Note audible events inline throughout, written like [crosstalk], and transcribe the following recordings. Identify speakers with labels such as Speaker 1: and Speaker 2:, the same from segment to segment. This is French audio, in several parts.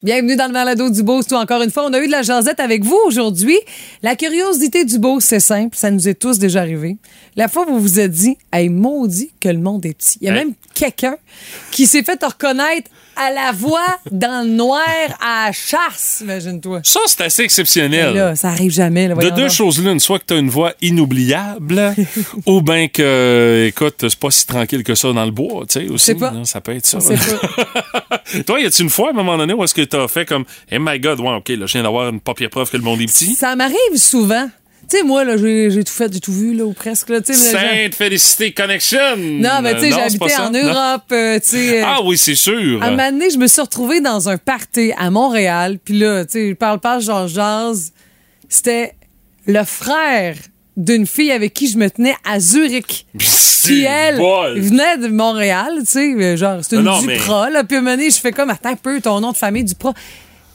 Speaker 1: Bienvenue dans le balado du Beauce. Encore une fois, on a eu de la jasette avec vous aujourd'hui. La curiosité du Beauce, c'est simple. Ça nous est tous déjà arrivé. La fois où vous vous êtes dit, hey, maudit que le monde est petit. Il y a même quelqu'un qui s'est fait reconnaître à la voix dans le noir à la chasse, imagine-toi.
Speaker 2: Ça, c'est assez exceptionnel.
Speaker 1: Là, ça arrive jamais. Là,
Speaker 2: De deux choses l'une, soit que tu as une voix inoubliable, [laughs] ou bien que, écoute, c'est pas si tranquille que ça dans le bois, tu sais, aussi.
Speaker 1: pas.
Speaker 2: ça peut être ça.
Speaker 1: Pas. [laughs]
Speaker 2: Toi, y a-tu une fois, à un moment donné, où est-ce que t'as fait comme, hey my god, ouais, ok, là, je viens d'avoir une papier preuve que le monde est petit?
Speaker 1: Ça m'arrive souvent. Tu sais, moi, là, j'ai tout fait, j'ai tout vu, là, ou presque. Là,
Speaker 2: Sainte Félicité Connection!
Speaker 1: Non, mais tu sais,
Speaker 2: ça,
Speaker 1: en? Europe, euh, tu sais. euh,
Speaker 2: Ah oui, c'est sûr.
Speaker 1: À un moment donné, je me suis retrouvée dans un party à Montréal. Puis là, tu sais, je parle pas, genre jase. C'était le frère d'une fille avec qui je me tenais à Zurich. Puis elle
Speaker 2: bol.
Speaker 1: venait de Montréal, tu sais, genre, c'est une
Speaker 2: Non, mais-
Speaker 1: Duprat, là. Puis à un moment donné, je fais comme, attends un peu, ton nom de famille, Duprat.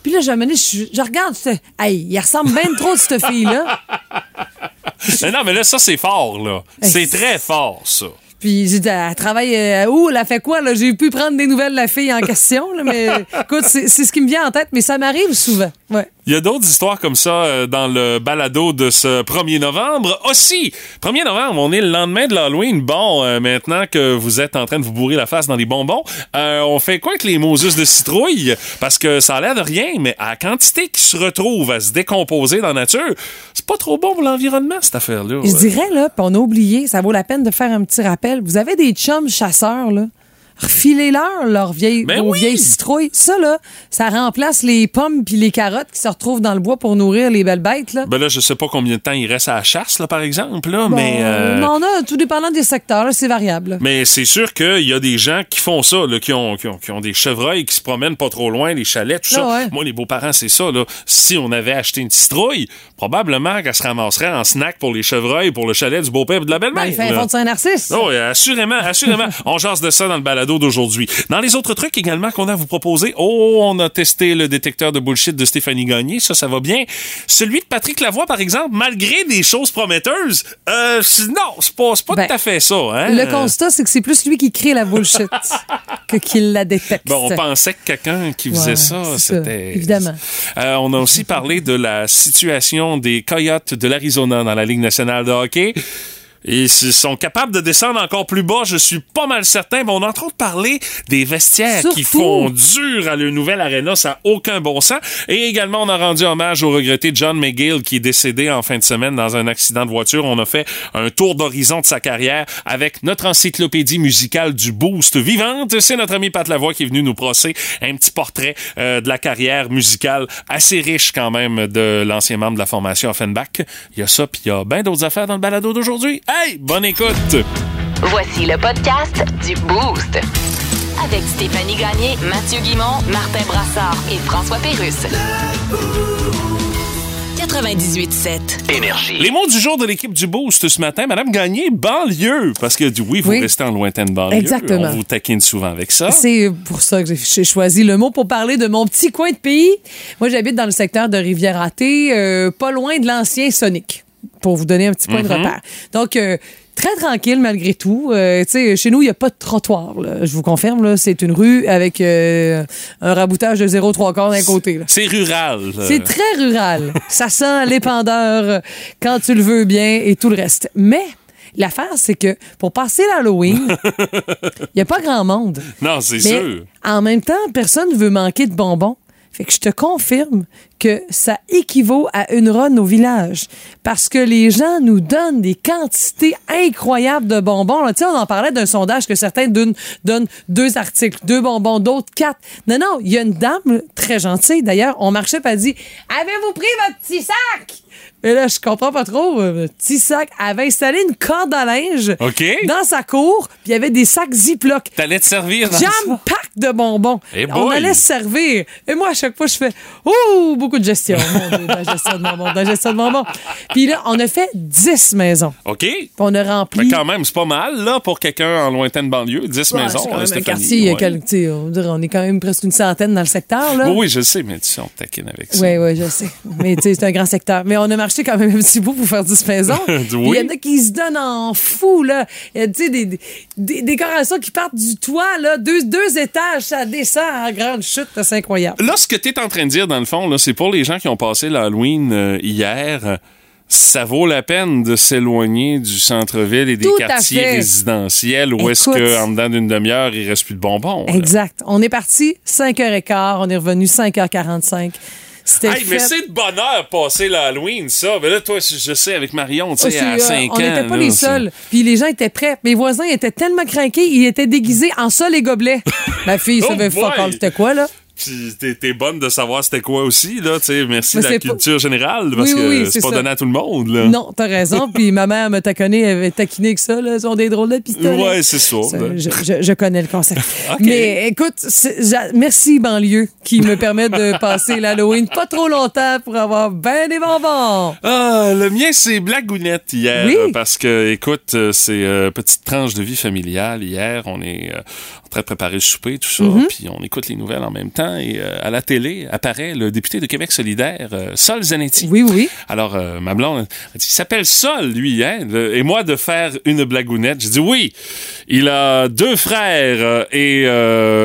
Speaker 1: Puis là, moment donné, je, je regarde, je fais, hey, il ressemble bien trop à cette fille-là. [laughs]
Speaker 2: Mais non, mais là, ça, c'est fort, là. C'est très fort, ça.
Speaker 1: Puis j'ai dit, elle travaille euh, où? Elle a fait quoi? là? J'ai pu prendre des nouvelles de la fille en question, là, mais [laughs] écoute, c'est c'est ce qui me vient en tête, mais ça m'arrive souvent. Ouais.
Speaker 2: Il y a d'autres histoires comme ça euh, dans le balado de ce 1er novembre. Aussi, 1er novembre, on est le lendemain de l'Halloween. Bon, euh, maintenant que vous êtes en train de vous bourrer la face dans des bonbons, euh, on fait quoi avec les Moses de citrouille? Parce que ça a l'air de rien, mais à la quantité qui se retrouve à se décomposer dans la nature, c'est pas trop bon pour l'environnement, cette affaire-là.
Speaker 1: Je dirais, là, puis on a oublié, ça vaut la peine de faire un petit rappel. Vous avez des chums chasseurs, là? Refilez-leur leurs vieilles,
Speaker 2: Ben
Speaker 1: vos
Speaker 2: oui!
Speaker 1: vieilles citrouilles. Ça, là, ça remplace les pommes puis les carottes qui se retrouvent dans le bois pour nourrir les belles bêtes, là.
Speaker 2: Ben là, je sais pas combien de temps il reste à la chasse, là, par exemple, là,
Speaker 1: Bon,
Speaker 2: mais... euh,
Speaker 1: mais on a, tout dépendant des secteurs, c'est variable.
Speaker 2: Mais c'est sûr qu'il y a des gens qui font ça, là, qui, ont, qui, ont, qui ont des chevreuils qui se promènent pas trop loin, les chalets, tout ça.
Speaker 1: Ah ouais.
Speaker 2: Moi, les beaux-parents, c'est ça. Là. Si on avait acheté une citrouille, probablement qu'elle se ramasserait en snack pour les chevreuils, pour le chalet du beau-père et de la
Speaker 1: Ben,
Speaker 2: belle-mère.
Speaker 1: il fait un
Speaker 2: là.
Speaker 1: fond de Saint-Narcisse.
Speaker 2: Oh, assurément, assurément. [laughs] on jase de ça dans le balado d'aujourd'hui. Dans les autres trucs également qu'on a à vous proposer, oh, on a testé le détecteur de bullshit de Stéphanie Gagné, ça, ça va bien. Celui de Patrick Lavoie, par exemple, malgré des choses prometteuses, euh, non, c'est pas, pas
Speaker 1: Ben,
Speaker 2: tout à fait ça. Hein?
Speaker 1: Le constat, c'est que c'est plus lui qui crée la bullshit [laughs] que qu'il la détecte.
Speaker 2: Bon, on pensait que quelqu'un qui faisait
Speaker 1: Ouais,
Speaker 2: ça, c'était.
Speaker 1: évidemment.
Speaker 2: Euh, on a aussi parlé de la situation des Coyotes de l'Arizona dans la Ligue nationale de hockey. Et s'ils sont capables de descendre encore plus bas, je suis pas mal certain. Mais on a entre autres parlé des vestiaires qui font dur à le nouvel aréna. Ça n'a aucun bon sens. Et également, on a rendu hommage au regretté John McGill qui est décédé en fin de semaine dans un accident de voiture. On a fait un tour d'horizon de sa carrière avec notre encyclopédie musicale du Boost vivante. C'est notre ami Pat Lavoie qui est venu nous brosser un petit portrait euh, de la carrière musicale assez riche quand même de l'ancien membre de la formation Offenbach. Il y a ça, puis il y a bien d'autres affaires dans le balado d'aujourd'hui. Hey, bonne écoute!
Speaker 3: Voici le podcast du Boost. Avec Stéphanie Gagné, Mathieu Guimont, Martin Brassard et François Pérusse. 98.7.
Speaker 4: Énergie.
Speaker 2: Les mots du jour de l'équipe du Boost ce matin, Madame Gagné, banlieue. Parce que oui, vous
Speaker 1: Oui.
Speaker 2: restez en lointaine banlieue.
Speaker 1: Exactement.
Speaker 2: On vous taquine souvent avec ça.
Speaker 1: C'est pour ça que j'ai- choisi le mot pour parler de mon petit coin de pays. Moi, j'habite dans le secteur de Rivière-à-Thé, euh, pas loin de l'ancien Sonic, pour vous donner un petit point de repère. Donc, euh, très tranquille malgré tout. Euh, chez nous, il n'y a pas de trottoir. là. Je vous confirme, c'est une rue avec euh, un raboutage de 0,3 quarts d'un côté.
Speaker 2: C'est rural.
Speaker 1: C'est très rural. Ça sent l'épandeur quand tu le veux bien et tout le reste. Mais l'affaire, c'est que pour passer l'Halloween, [laughs] il n'y a pas grand monde.
Speaker 2: Non, c'est sûr.
Speaker 1: en même temps, personne ne veut manquer de bonbons. Fait que je te confirme que ça équivaut à une run au village. Parce que les gens nous donnent des quantités incroyables de bonbons. Là, on en parlait d'un sondage que certains donnent, deux articles, deux bonbons, d'autres quatre. Non, non, il y a une dame très gentille. D'ailleurs, on marchait elle dit Avez-vous pris votre petit sac? Et là, je comprends pas trop. euh, petit sac. Avait installé une corde à linge dans sa cour, puis il y avait des sacs Ziploc
Speaker 2: T'allais te servir dans
Speaker 1: jam
Speaker 2: ça?
Speaker 1: pack de bonbons.
Speaker 2: Eh
Speaker 1: on allait se servir. Et moi, à chaque fois, je fais Ouh, beaucoup de gestion. Mon Dieu, de la gestion de bonbons, de la gestion de bonbons. Puis là, on a fait 10 maisons.
Speaker 2: OK.
Speaker 1: Puis on a
Speaker 2: Mais
Speaker 1: rempli.
Speaker 2: quand même, c'est pas mal, là, pour quelqu'un en lointaine banlieue. 10
Speaker 1: Ouais,
Speaker 2: maisons,
Speaker 1: quand même
Speaker 2: Stéphanie,
Speaker 1: quartier, y a on, dirait, on est quand même presque une centaine dans le secteur. Là.
Speaker 2: Oui, oui, je sais, mais tu sais, on taquine avec ça.
Speaker 1: Oui, oui, je sais. Mais tu sais, c'est un grand secteur. Mais on a marché marché quand même un petit bout pour faire 10 maisons.
Speaker 2: Oui.
Speaker 1: Puis Il y en a qui se donnent en fou, là. Il y a, tu sais, des, des, des décorations qui partent du toit, là. Deux, deux étages, ça descend en grande chute. C'est incroyable.
Speaker 2: Là, ce que tu es en train de dire, dans le fond, là, c'est pour les gens qui ont passé l'Halloween euh, hier. Ça vaut la peine de s'éloigner du centre-ville et des
Speaker 1: Tout
Speaker 2: quartiers résidentiels où est-ce qu'en dedans d'une demi-heure, il reste plus de bonbons. là.
Speaker 1: Exact. On est parti 5h15, on est revenu 5h45. C'était
Speaker 2: Hey, mais
Speaker 1: fait.
Speaker 2: c'est de bonheur passer l'Halloween, ça. Mais là, toi, je sais, avec Marion, tu
Speaker 1: Oh,
Speaker 2: sais,
Speaker 1: c'est,
Speaker 2: à
Speaker 1: euh,
Speaker 2: 5 ans.
Speaker 1: on n'était pas
Speaker 2: là,
Speaker 1: les seuls. Puis les gens étaient prêts. Mes voisins étaient tellement craqués, ils étaient déguisés en sol et gobelet. Ma [laughs] fille
Speaker 2: Oh
Speaker 1: savait fuck all c'était quoi, là?
Speaker 2: Puis t'es, bonne de savoir c'était quoi aussi, là. Tu sais, merci de la
Speaker 1: pas-
Speaker 2: culture générale, parce
Speaker 1: Oui,
Speaker 2: que
Speaker 1: oui,
Speaker 2: c'est
Speaker 1: c'est
Speaker 2: pas
Speaker 1: ça.
Speaker 2: donné à tout le monde, là.
Speaker 1: Non, t'as raison. Puis ma mère me taconné, elle avait taquiné avec ça, là. Ils ont des drôles de pistolets.
Speaker 2: Ouais, c'est ça.
Speaker 1: Ça, je, je- je connais le concept. [laughs] Mais écoute, merci banlieue qui me permet de passer l'Halloween pas trop longtemps pour avoir ben des bonbons.
Speaker 2: Ah, le mien, c'est Blagounette hier.
Speaker 1: Oui.
Speaker 2: Parce que, écoute, euh, c'est euh, petite tranche de vie familiale. Hier, on est euh, en train de préparer le souper, tout ça.
Speaker 1: Mm-hmm.
Speaker 2: Puis on écoute les nouvelles en même temps. Et euh, à la télé apparaît le député de Québec solidaire, euh, Sol Zanetti.
Speaker 1: Oui, oui.
Speaker 2: Alors, euh, ma blonde, elle dit, il s'appelle Sol, lui, hein? Le- et moi, de faire une blagounette, j'ai dit oui. Il a deux frères et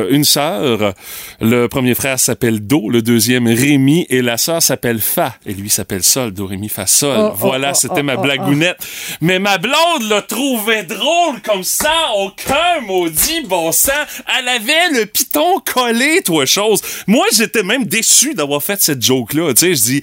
Speaker 2: une sœur. Le premier frère s'appelle Do, le deuxième Rémi, et la sœur s'appelle Fa. Et lui s'appelle Sol, Do, Rémi, Fa, Sol.
Speaker 1: Oh, oh,
Speaker 2: voilà,
Speaker 1: oh,
Speaker 2: c'était
Speaker 1: oh,
Speaker 2: ma blagounette. Mais ma blonde le trouvait drôle comme ça, aucun maudit bon sang. Elle avait le piton collé, toi, chose. Moi, j'étais même déçu d'avoir fait cette joke-là, tu sais. Je dis,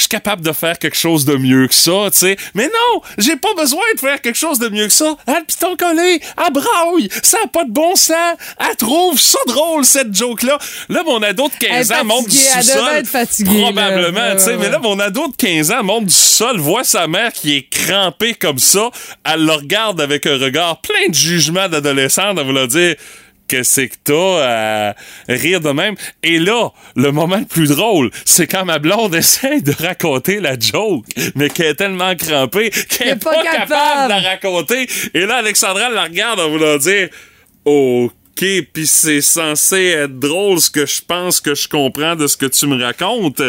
Speaker 2: je suis capable de faire quelque chose de mieux que ça, tu sais. Mais non, j'ai pas besoin de faire quelque chose de mieux que ça. Elle, le piton collé, elle braille, ça a pas de bon sens. Elle trouve ça drôle, cette joke-là. Là, mon ado de 15
Speaker 1: Elle est
Speaker 2: ans monte du
Speaker 1: elle
Speaker 2: sous-sol. Probablement, tu sais.
Speaker 1: ouais,
Speaker 2: Mais là, mon ado de 15 ans monte du sol, voit sa mère qui est crampée comme ça. Elle le regarde avec un regard plein de jugement d'adolescente en voulant dire Qu'est-ce que t'as à rire de même? Et là, le moment le plus drôle, c'est quand ma blonde [laughs] essaie de raconter la joke, mais qu'elle est tellement crampée qu'elle
Speaker 1: Elle
Speaker 2: est
Speaker 1: est
Speaker 2: pas,
Speaker 1: pas
Speaker 2: capable.
Speaker 1: capable.
Speaker 2: de la raconter. Et là, Alexandra la regarde en voulant dire OK, puis c'est censé être drôle ce que je pense que je comprends de ce que tu me racontes.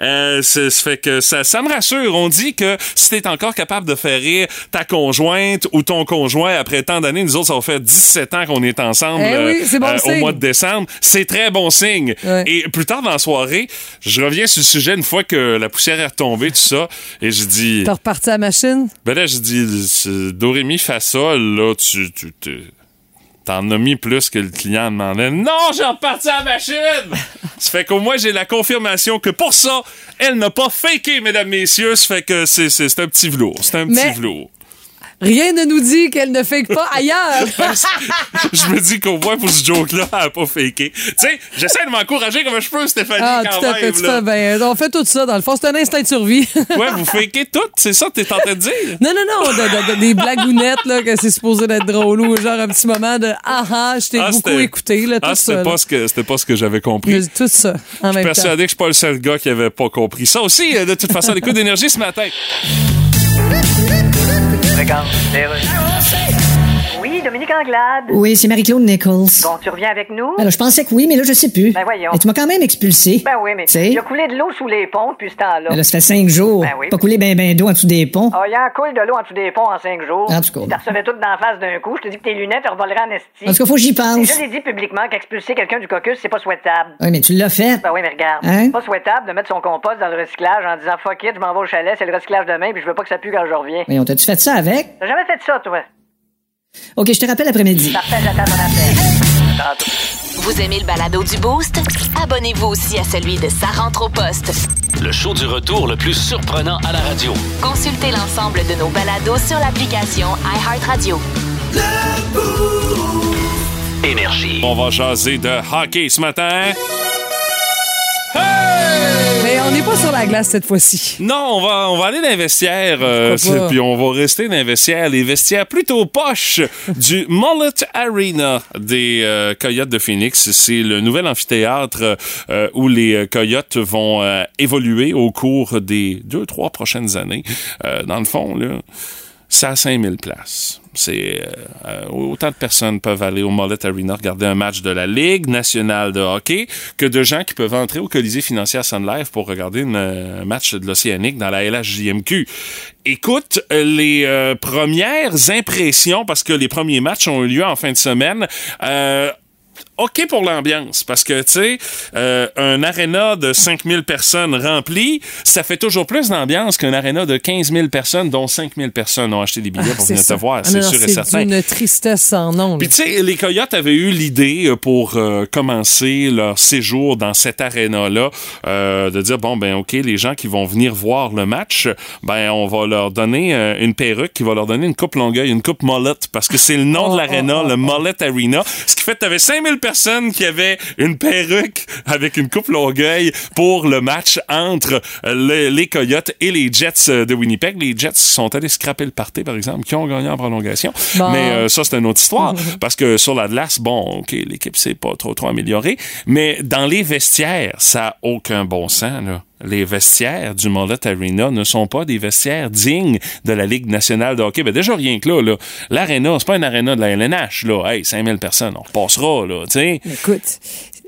Speaker 2: Euh, ça fait que ça, ça me rassure. On dit que si t'es encore capable de faire rire ta conjointe ou ton conjoint après tant d'années, nous autres, ça va faire 17 ans qu'on est ensemble
Speaker 1: Eh oui, bon
Speaker 2: euh, au mois de décembre. C'est très bon signe.
Speaker 1: Ouais.
Speaker 2: Et plus tard dans la soirée, je reviens sur le sujet une fois que la poussière est retombée, tout ça, et je dis...
Speaker 1: T'as reparti à la machine?
Speaker 2: Ben là, je dis, Dorémy fa sol, là, tu, tu, tu- t'en as mis plus que le client demandait. Non, j'ai reparti à la machine! [laughs] ça fait qu'au moins, j'ai la confirmation que pour ça, elle n'a pas faké, mesdames, messieurs. Ça fait que c'est, un petit velours. C'est un petit velours.
Speaker 1: Rien ne nous dit qu'elle ne fake pas ailleurs. [laughs]
Speaker 2: je me dis qu'au moins, pour ce joke-là, elle n'a pas faké. Tu sais, j'essaie de m'encourager comme je peux, Stéphanie,
Speaker 1: Ah,
Speaker 2: quand
Speaker 1: tout à fait,
Speaker 2: même.
Speaker 1: fais bien. On fait tout ça, dans le fond. C'est un instinct de survie. [laughs]
Speaker 2: Ouais, vous fakez tout, c'est ça que t'es en train de dire?
Speaker 1: Non, non, non, de- de- de- des blagounettes, là, que c'est supposé d'être drôle, ou genre un petit moment de ah ah, je t'ai
Speaker 2: Ah,
Speaker 1: beaucoup écouté, là, tout
Speaker 2: Ah,
Speaker 1: ça.
Speaker 2: c'était pas, ce que, c'était pas ce que j'avais compris.
Speaker 1: Mais Tout ça, en même temps.
Speaker 2: persuadé que je suis pas le seul gars qui avait pas compris ça aussi. euh, De toute façon, l'écoute d'énergie ce matin. [laughs]
Speaker 4: Regarde, les rues. Oui, Dominique Anglade.
Speaker 5: Oui, c'est Marie-Claude Nichols.
Speaker 4: Bon, tu reviens avec nous?
Speaker 5: Alors, je pensais que oui, mais là, je sais plus.
Speaker 4: Ben voyons.
Speaker 5: Et tu m'as quand même expulsé.
Speaker 4: Ben oui, mais
Speaker 5: Tu sais?
Speaker 4: il a coulé de l'eau sous les ponts depuis ce temps-là.
Speaker 5: Ben là, ça fait cinq jours.
Speaker 4: Ben oui.
Speaker 5: Pas coulé ben ben d'eau en dessous des ponts.
Speaker 4: Ah, il y coule de l'eau en dessous des ponts en cinq jours.
Speaker 5: En tout cas.
Speaker 4: Tu t'en recevais toutes d'en face d'un coup. Je te dis que tes lunettes revoleraient en esti.
Speaker 5: En tout cas, faut que j'y pense.
Speaker 4: Je l'ai dit publiquement qu'expulser quelqu'un du caucus, c'est pas souhaitable.
Speaker 5: Oui, mais tu l'as fait.
Speaker 4: Ben oui, mais regarde.
Speaker 5: Hein?
Speaker 4: C'est pas souhaitable de mettre son compost dans le recyclage en disant fuck it, je m'en vais au chalet, c'est le recyclage demain, puis je veux pas que ça pue quand je reviens.
Speaker 5: Mais on t'a-tu fait ça avec?
Speaker 4: T'as jamais fait ça, toi?
Speaker 5: OK, je te rappelle après-midi.
Speaker 4: Parfait, j'attends ton appel. Tantôt.
Speaker 3: Vous aimez le balado du Boost? Abonnez-vous aussi à celui de Sa rentre au poste.
Speaker 6: Le show du retour le plus surprenant à la radio.
Speaker 3: Consultez l'ensemble de nos balados sur l'application iHeartRadio.
Speaker 6: Énergie.
Speaker 2: On va jaser de hockey ce matin.
Speaker 1: On n'est pas sur la glace cette fois-ci.
Speaker 2: Non, on va, on va aller dans les vestiaires, euh, puis on va rester dans les vestiaires, les vestiaires plutôt poches du Mullet Arena des euh, Coyotes de Phoenix. C'est le nouvel amphithéâtre euh, où les Coyotes vont évoluer au cours des deux, trois prochaines années. Dans le fond, là, c'est à 5000 places. C'est euh, euh, autant de personnes peuvent aller au Mullet Arena regarder un match de la Ligue nationale de hockey que de gens qui peuvent entrer au Colisée financière Sun Life pour regarder une, euh, un match de l'Océanique dans la LHJMQ. Écoute, euh, les premières impressions, parce que les premiers matchs ont eu lieu en fin de semaine, OK pour l'ambiance, parce que, tu sais, euh, un aréna de 5000 personnes rempli, ça fait toujours plus d'ambiance qu'un aréna de 15 000 personnes, dont 5000 personnes ont acheté des billets pour
Speaker 1: Ah, C'est
Speaker 2: venir te voir,
Speaker 1: Ah,
Speaker 2: c'est sûr et certain.
Speaker 1: C'est d'une tristesse sans nom.
Speaker 2: Puis tu sais, les Coyotes avaient eu l'idée euh, pour euh, commencer leur séjour dans cet aréna-là, euh, de dire bon ben ok, les gens qui vont venir voir le match, ben on va leur donner une perruque qui va leur donner une coupe longueuil, une coupe mullet, parce que c'est le nom de
Speaker 1: Oh,
Speaker 2: l'aréna,
Speaker 1: oh, oh,
Speaker 2: le
Speaker 1: oh.
Speaker 2: Mullet Arena. Ce qui fait que t'avais 5000 personnes qui avaient une perruque avec une coupe longueuil pour le match entre le- les Coyotes et les Jets de Winnipeg. Les Jets sont allés scraper le party, par exemple, qui ont gagné en prolongation.
Speaker 1: Bon.
Speaker 2: Mais euh, ça, c'est une autre histoire. [laughs] parce que sur la glace, bon, OK, l'équipe s'est pas trop, trop améliorée. Mais dans les vestiaires, ça a aucun bon sens, là. Les vestiaires du Mullet Arena ne sont pas des vestiaires dignes de la Ligue nationale de hockey. Ben déjà, rien que là, là l'aréna, c'est pas un aréna de la LNH, là. Hey, 5000 personnes, on repassera, là, tu sais.
Speaker 1: Écoute,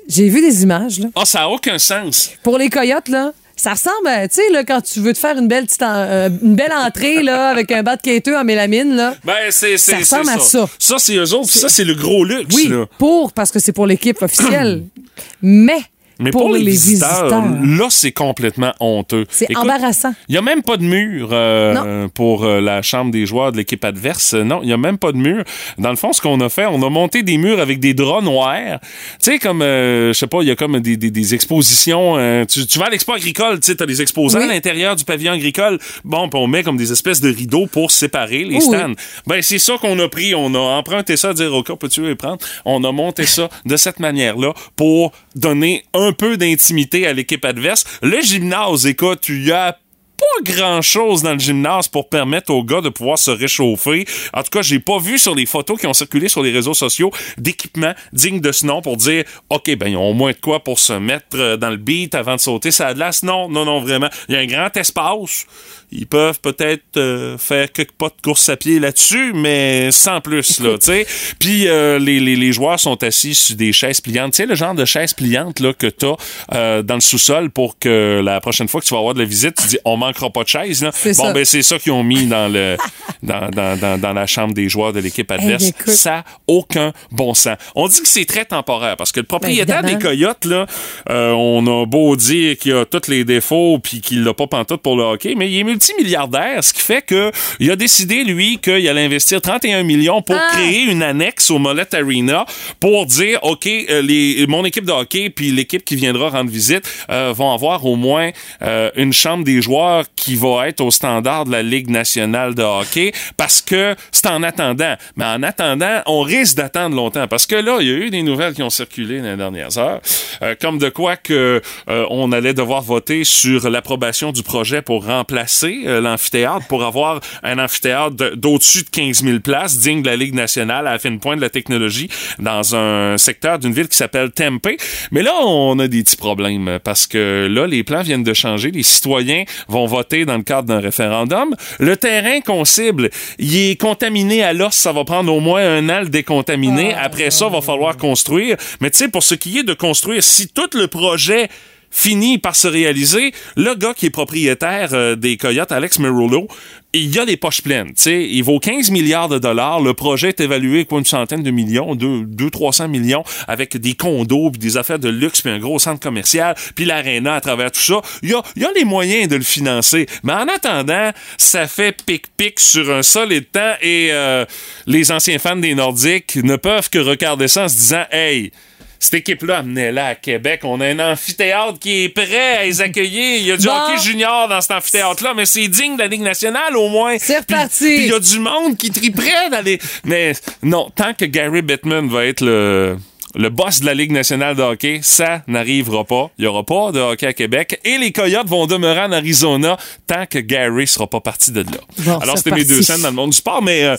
Speaker 1: j'ai vu des images, là.
Speaker 2: Ah, ça a aucun sens.
Speaker 1: Pour les coyotes, là, ça ressemble à, tu sais, là, quand tu veux te faire une belle petite, en- euh, une belle entrée, là, [laughs] avec un bas de quêteux en mélamine, là.
Speaker 2: Ben, c'est,
Speaker 1: Ça ressemble à ça.
Speaker 2: Ça, c'est eux autres. Ça, c'est le gros luxe,
Speaker 1: Oui,
Speaker 2: là.
Speaker 1: pour, parce que c'est pour l'équipe officielle. [clears throat] Mais,
Speaker 2: Mais pour, les, visiteurs,
Speaker 1: visiteurs,
Speaker 2: là, c'est complètement honteux.
Speaker 1: c'est embarrassant.
Speaker 2: Il n'y a même pas de mur euh, pour euh, la chambre des joueurs de l'équipe adverse. Euh, Non, il n'y a même pas de mur. Dans le fond, ce qu'on a fait, on a monté des murs avec des draps noirs. Tu sais, comme, euh, je sais pas, il y a comme des, des, des expositions. tu, tu vas à l'expo agricole, tu sais, t'as des exposants
Speaker 1: Oui.
Speaker 2: à l'intérieur du pavillon agricole. Bon, puis on met comme des espèces de rideaux pour séparer les
Speaker 1: Oui,
Speaker 2: stands. Ben, c'est ça qu'on a pris. On a emprunté ça, dire, OK, peux-tu les prendre? On a monté ça de cette manière-là pour donner un peu d'intimité à l'équipe adverse. Le gymnase, écoute, il y a pas grand chose dans le gymnase pour permettre aux gars de pouvoir se réchauffer. En tout cas, j'ai pas vu sur les photos qui ont circulé sur les réseaux sociaux d'équipement digne de ce nom pour dire OK, ben ils ont au moins de quoi pour se mettre euh, dans le beat avant de sauter ça glace. Non, non, non, vraiment. Il y a un grand espace. Ils peuvent peut-être euh, faire quelques pas de course à pied là-dessus, mais sans plus, là, [laughs] tu sais. Puis euh, les, les, les joueurs sont assis sur des chaises pliantes. Tu sais, le genre de chaise pliante là, que t'as euh, dans le sous-sol pour que la prochaine fois que tu vas avoir de la visite, tu dis on manquera pas de chaise. Là.
Speaker 1: C'est
Speaker 2: Bon,
Speaker 1: ça.
Speaker 2: ben c'est ça qu'ils ont mis [laughs] dans le dans, dans, dans, dans la chambre des joueurs de l'équipe adverse.
Speaker 1: écoute.
Speaker 2: ça aucun bon sens. On dit que c'est très temporaire parce que le propriétaire
Speaker 1: Ben,
Speaker 2: des. Coyotes, là, on a beau dire qu'il a tous les défauts puis qu'il l'a pas pantoute pour le hockey, mais il est multimilliardaire, ce qui fait que il a décidé, lui, qu'il allait investir 31 millions pour
Speaker 1: Ah!
Speaker 2: créer une annexe au Mollet Arena pour dire, OK, euh, les, mon équipe de hockey puis l'équipe qui viendra rendre visite euh, vont avoir au moins euh, une chambre des joueurs qui va être au standard de la Ligue nationale de hockey parce que c'est en attendant. Mais en attendant, on risque d'attendre longtemps parce que là, il y a eu des nouvelles qui ont circulé dans les dernières heures, euh, comme de quoi que on allait devoir voter sur l'approbation du projet pour remplacer euh, l'amphithéâtre, pour avoir un amphithéâtre de- d'au-dessus de 15 000 places, digne de la Ligue nationale à la fine pointe de la technologie, dans un secteur d'une ville qui s'appelle Tempe. Mais là, on a des petits problèmes parce que là, les plans viennent de changer. Les citoyens vont voter dans le cadre d'un référendum. Le terrain qu'on cible, il est contaminé à l'os. Ça va prendre au moins un an le décontaminer. Après ça, va falloir construire. Mais tu sais, pour ce qui est de construire, si tout le projet finit par se réaliser, le gars qui est propriétaire euh, des Coyotes, Alex Merullo, il a les poches pleines. Il vaut 15 milliards de dollars. Le projet est évalué quoi, une centaine de millions, 2 300 millions, avec des condos, puis des affaires de luxe, puis un gros centre commercial, puis l'aréna à travers tout ça. Il y a, il y a les moyens de le financer. Mais en attendant, ça fait pic-pic sur un solide temps et euh, les anciens fans des Nordiques ne peuvent que regarder ça en se disant « Hey, cette équipe-là, amenez-la à Québec. On a un amphithéâtre qui est prêt à les accueillir. Il y a du
Speaker 1: Bon.
Speaker 2: hockey junior dans cet amphithéâtre-là, mais c'est digne de la Ligue nationale au moins.
Speaker 1: C'est reparti.
Speaker 2: puis il y a du monde qui triperait d'aller. Mais non, tant que Gary Bettman va être le. Le boss de la Ligue nationale de hockey, ça n'arrivera pas. Il n'y aura pas de hockey à Québec. Et les Coyotes vont demeurer en Arizona tant que Gary sera pas parti de là.
Speaker 1: Bon,
Speaker 2: Alors,
Speaker 1: c'est
Speaker 2: c'était mes deux scènes dans le monde du sport, mais euh,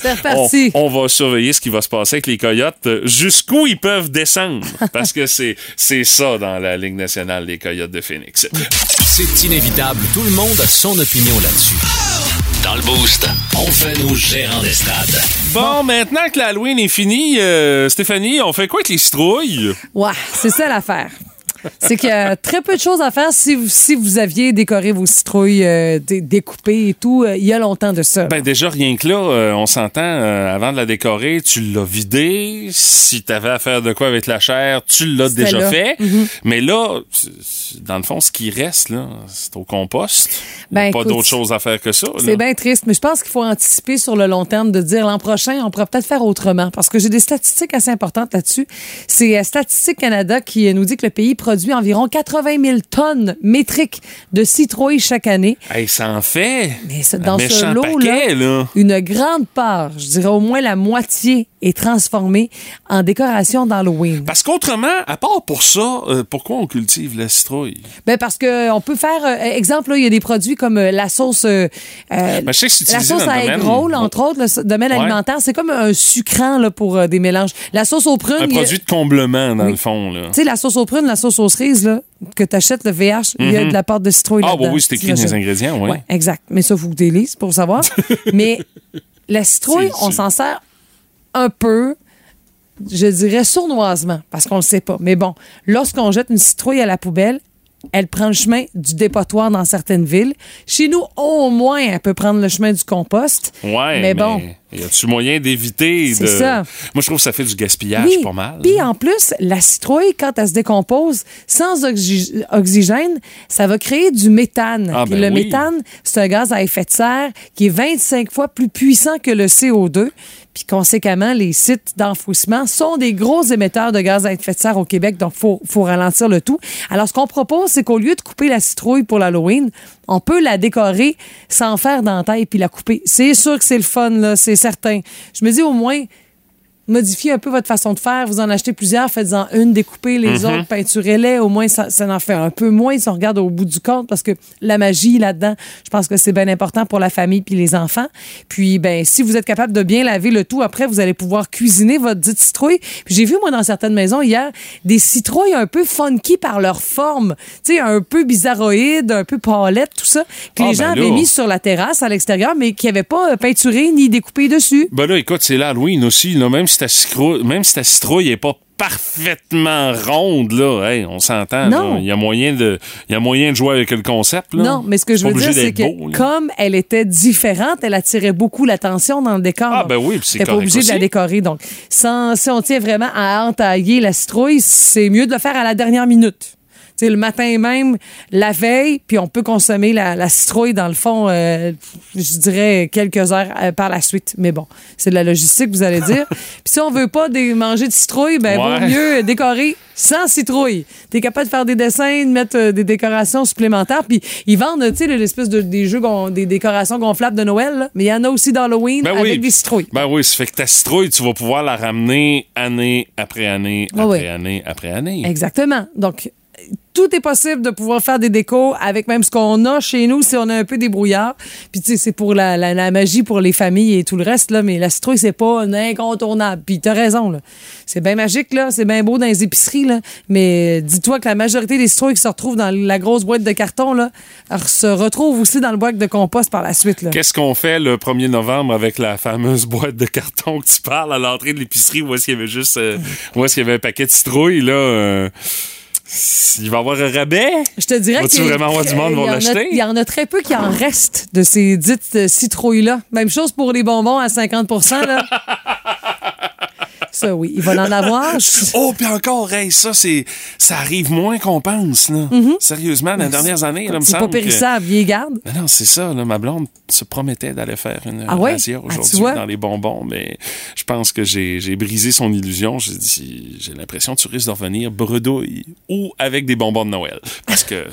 Speaker 2: on, va surveiller ce qui va se passer avec les Coyotes, euh, jusqu'où ils peuvent descendre? [laughs] parce que c'est c'est ça dans la Ligue nationale, les Coyotes de Phoenix.
Speaker 6: C'est inévitable. Tout le monde a son opinion là-dessus. Dans le boost, on fait nos gérants d'estrade.
Speaker 2: Bon, maintenant que l'Halloween est fini, euh, Stéphanie, on fait quoi avec les citrouilles?
Speaker 1: Ouais, c'est ça l'affaire. C'est qu'il y a très peu de choses à faire si vous, si vous aviez décoré vos citrouilles euh, dé- découpées et tout euh, il y a longtemps de ça.
Speaker 2: Ben déjà, rien que là, euh, on s'entend, avant de la décorer, tu l'as vidée. Si t'avais à faire de quoi avec la chair, tu l'as déjà
Speaker 1: là.
Speaker 2: fait.
Speaker 1: Mhm.
Speaker 2: Mais là, dans le fond, ce qui reste, là, c'est au compost.
Speaker 1: Ben,
Speaker 2: pas d'autre chose à faire que ça.
Speaker 1: C'est bien triste, mais je pense qu'il faut anticiper sur le long terme de dire l'an prochain, on pourra peut-être faire autrement. Parce que j'ai des statistiques assez importantes là-dessus. C'est Statistique Canada qui nous dit que le pays produit environ 80 000 tonnes métriques de citrouilles chaque année.
Speaker 2: Hey, ça en fait.
Speaker 1: Mais
Speaker 2: Un
Speaker 1: dans ce lot-là, une grande part, je dirais au moins la moitié, est transformée en décoration d'Halloween.
Speaker 2: Parce qu'autrement, à part pour ça, euh, pourquoi on cultive la citrouille?
Speaker 1: Ben parce que on peut faire euh, exemple là, il y a des produits comme euh, la sauce euh,
Speaker 2: Ben, je sais que
Speaker 1: la sauce à egg roll entre autres le domaine
Speaker 2: Ouais.
Speaker 1: alimentaire, c'est comme un sucrant là pour des mélanges. La sauce aux prunes,
Speaker 2: Un
Speaker 1: a-
Speaker 2: produit de comblement, dans
Speaker 1: Oui.
Speaker 2: le fond.
Speaker 1: Tu sais la sauce aux prunes, la sauce aux cerises là que tu achètes le VH, il y a
Speaker 2: Mhm.
Speaker 1: de la pâte de citrouille
Speaker 2: Ah, bah oui, c'est écrit dans les ingrédients, oui.
Speaker 1: Ouais, exact. Mais ça faut que tu lises pour savoir. [laughs] Mais la citrouille, on s'en sert un peu je dirais sournoisement, parce qu'on le sait pas. Mais bon, lorsqu'on jette une citrouille à la poubelle, elle prend le chemin du dépotoir dans certaines villes. Chez nous, au moins, elle peut prendre le chemin du compost.
Speaker 2: Ouais,
Speaker 1: mais bon.
Speaker 2: Y a-tu moyen d'éviter
Speaker 1: C'est
Speaker 2: de.
Speaker 1: ça.
Speaker 2: Moi, je trouve que ça fait du gaspillage
Speaker 1: Oui.
Speaker 2: pas mal.
Speaker 1: Puis en plus, la citrouille, quand elle se décompose sans oxy- oxygène, ça va créer du méthane.
Speaker 2: Ah,
Speaker 1: Puis
Speaker 2: ben
Speaker 1: le
Speaker 2: oui.
Speaker 1: méthane, c'est un gaz à effet de serre qui est 25 fois plus puissant que le CO2. Puis conséquemment, les sites d'enfouissement sont des gros émetteurs de gaz à effet de serre au Québec, donc faut faut ralentir le tout. Alors ce qu'on propose, c'est qu'au lieu de couper la citrouille pour l'Halloween, on peut la décorer sans faire dentaille puis la couper. C'est sûr que c'est le fun là, c'est certain. Je me dis au moins modifiez un peu votre façon de faire. Vous en achetez plusieurs, faites-en une, découpez les
Speaker 2: Mhm.
Speaker 1: autres, peinturez-les. Au moins, ça, ça en fait un peu moins si on regarde au bout du compte parce que la magie là-dedans, je pense que c'est bien important pour la famille puis les enfants. Puis, ben, si vous êtes capable de bien laver le tout, après, vous allez pouvoir cuisiner votre dite citrouille. J'ai vu, moi, dans certaines maisons hier, des citrouilles un peu funky par leur forme. Tu sais, un peu bizarroïdes, un peu palettes, tout ça, que
Speaker 2: Ah,
Speaker 1: les
Speaker 2: ben
Speaker 1: gens
Speaker 2: là.
Speaker 1: avaient mis sur la terrasse à l'extérieur, mais qui n'avaient pas euh, peinturé ni découpé dessus.
Speaker 2: Ben là, écoute, c'est l'Halloween aussi. Là, même, si ta citrouille, même si ta citrouille est pas parfaitement ronde, là, hey, on s'entend. Il y a moyen de, il y a moyen de jouer avec le concept. Là.
Speaker 1: Non, mais ce que je veux dire, c'est que
Speaker 2: beau,
Speaker 1: comme elle était différente, elle attirait beaucoup l'attention dans le décor.
Speaker 2: Ah, ben oui, c'est
Speaker 1: T'es pas obligé de la décorer. Donc, sans, si on tient vraiment à entailler la citrouille, c'est mieux de le faire à la dernière minute. Sais, le matin même, la veille, puis on peut consommer la, la citrouille, dans le fond, euh, je dirais quelques heures euh, par la suite. Mais bon, c'est de la logistique, vous allez dire. [laughs] puis si on veut pas des, manger de citrouille, ben
Speaker 2: Ouais.
Speaker 1: vaut mieux décorer sans citrouille. T'es capable de faire des dessins, de mettre euh, des décorations supplémentaires. Puis ils vendent, tu sais, l'espèce de des jeux, gon- des décorations gonflables de Noël, là. mais il y en a aussi d'Halloween
Speaker 2: Ben
Speaker 1: avec
Speaker 2: oui.
Speaker 1: des citrouilles.
Speaker 2: Ben oui, ça fait que ta citrouille, tu vas pouvoir la ramener année après année, après
Speaker 1: oui.
Speaker 2: année, après année.
Speaker 1: Exactement. Donc, tout est possible de pouvoir faire des décos avec même ce qu'on a chez nous si on a un peu débrouillard. Puis tu sais, c'est pour la, magie pour les familles et tout le reste là, mais la citrouille c'est pas un incontournable. Puis t'as raison là, c'est bien magique là, c'est bien beau dans les épiceries là, mais dis-toi que la majorité des citrouilles qui se retrouvent dans la grosse boîte de carton là, se retrouvent aussi dans le boîte de compost par la suite là.
Speaker 2: Qu'est-ce qu'on fait le 1er novembre avec la fameuse [laughs] boîte de carton que tu parles à l'entrée de l'épicerie où est-ce qu'il y avait juste euh, où est-ce qu'il y avait un paquet de citrouilles là euh, il va y avoir un rabais?
Speaker 1: Je te dirais y a-
Speaker 2: vraiment avoir du monde
Speaker 1: il y
Speaker 2: pour
Speaker 1: en a-
Speaker 2: l'acheter?
Speaker 1: Il y en a très peu qui en restent de ces dites euh, citrouilles-là. Même chose pour les bonbons à 50% là. [laughs] Ça, oui, il va en avoir. Je- [laughs]
Speaker 2: Oh, puis encore, hey, ça, c'est, ça arrive moins qu'on pense, là. Sérieusement, dans les dernières années, là, me
Speaker 1: Mhm. C'est pas
Speaker 2: semble que-
Speaker 1: périssable, il garde.
Speaker 2: Ben non, c'est ça. Là, ma blonde se promettait d'aller faire une
Speaker 1: Ah ouais? Ah,
Speaker 2: aujourd'hui dans les bonbons, mais je pense que j'ai j'ai brisé son illusion. J'ai dit, j'ai l'impression que tu risques de revenir bredouille ou avec des bonbons de Noël. Parce que,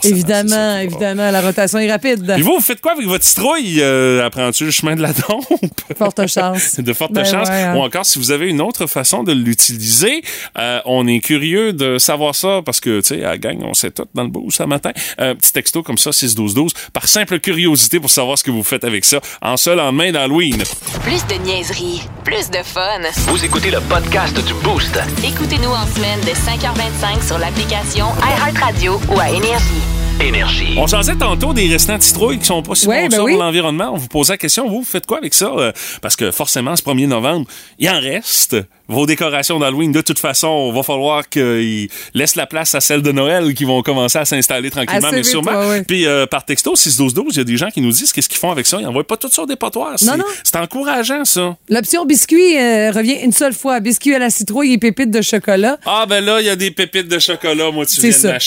Speaker 2: forcément, c'est ça
Speaker 1: Évidemment, évidemment, la rotation est rapide.
Speaker 2: Et vous, vous faites quoi avec votre citrouille? Euh, Apprends-tu le chemin de la dompe? [laughs]
Speaker 1: Forte chance.
Speaker 2: de fortes
Speaker 1: Ben
Speaker 2: chances.
Speaker 1: ouais, hein.
Speaker 2: Ou encore, si vous avez une autre façon de l'utiliser, euh, on est curieux de savoir ça parce que, tu sais, à la gang, on sait tout dans le boost ce matin. Un petit texto comme ça, 6-12-12, par simple curiosité pour savoir ce que vous faites avec ça en ce lendemain d'Halloween.
Speaker 3: Plus de niaiserie, plus de fun.
Speaker 6: Vous écoutez le podcast du Boost.
Speaker 3: Écoutez-nous en semaine de 5h25 sur l'application iHeartRadio ou à Énergie.
Speaker 6: Énergie.
Speaker 2: On jasait tantôt des restants de citrouilles qui sont pas si
Speaker 1: Ouais,
Speaker 2: bons que
Speaker 1: ben
Speaker 2: ça
Speaker 1: oui.
Speaker 2: pour l'environnement. On vous posait la question, vous, vous faites quoi avec ça? Euh, Parce que forcément, ce 1er novembre, il en reste. Vos décorations d'Halloween, de toute façon, va falloir qu'ils laissent la place à celles de Noël qui vont commencer à s'installer tranquillement,
Speaker 1: Assez
Speaker 2: mais
Speaker 1: vite,
Speaker 2: sûrement.
Speaker 1: ouais, ouais.
Speaker 2: Puis euh, par texto 61212, il y a des gens qui nous disent qu'est-ce qu'ils font avec ça. Ils envoient pas tout sur des potoirs. C'est-
Speaker 1: non.
Speaker 2: C'est encourageant, ça.
Speaker 1: L'option biscuit euh, revient une seule fois. Biscuit à la citrouille et pépites de chocolat.
Speaker 2: Ah, ben là, il y a des pépites de chocolat, moi, tu viens
Speaker 1: ça.
Speaker 2: là.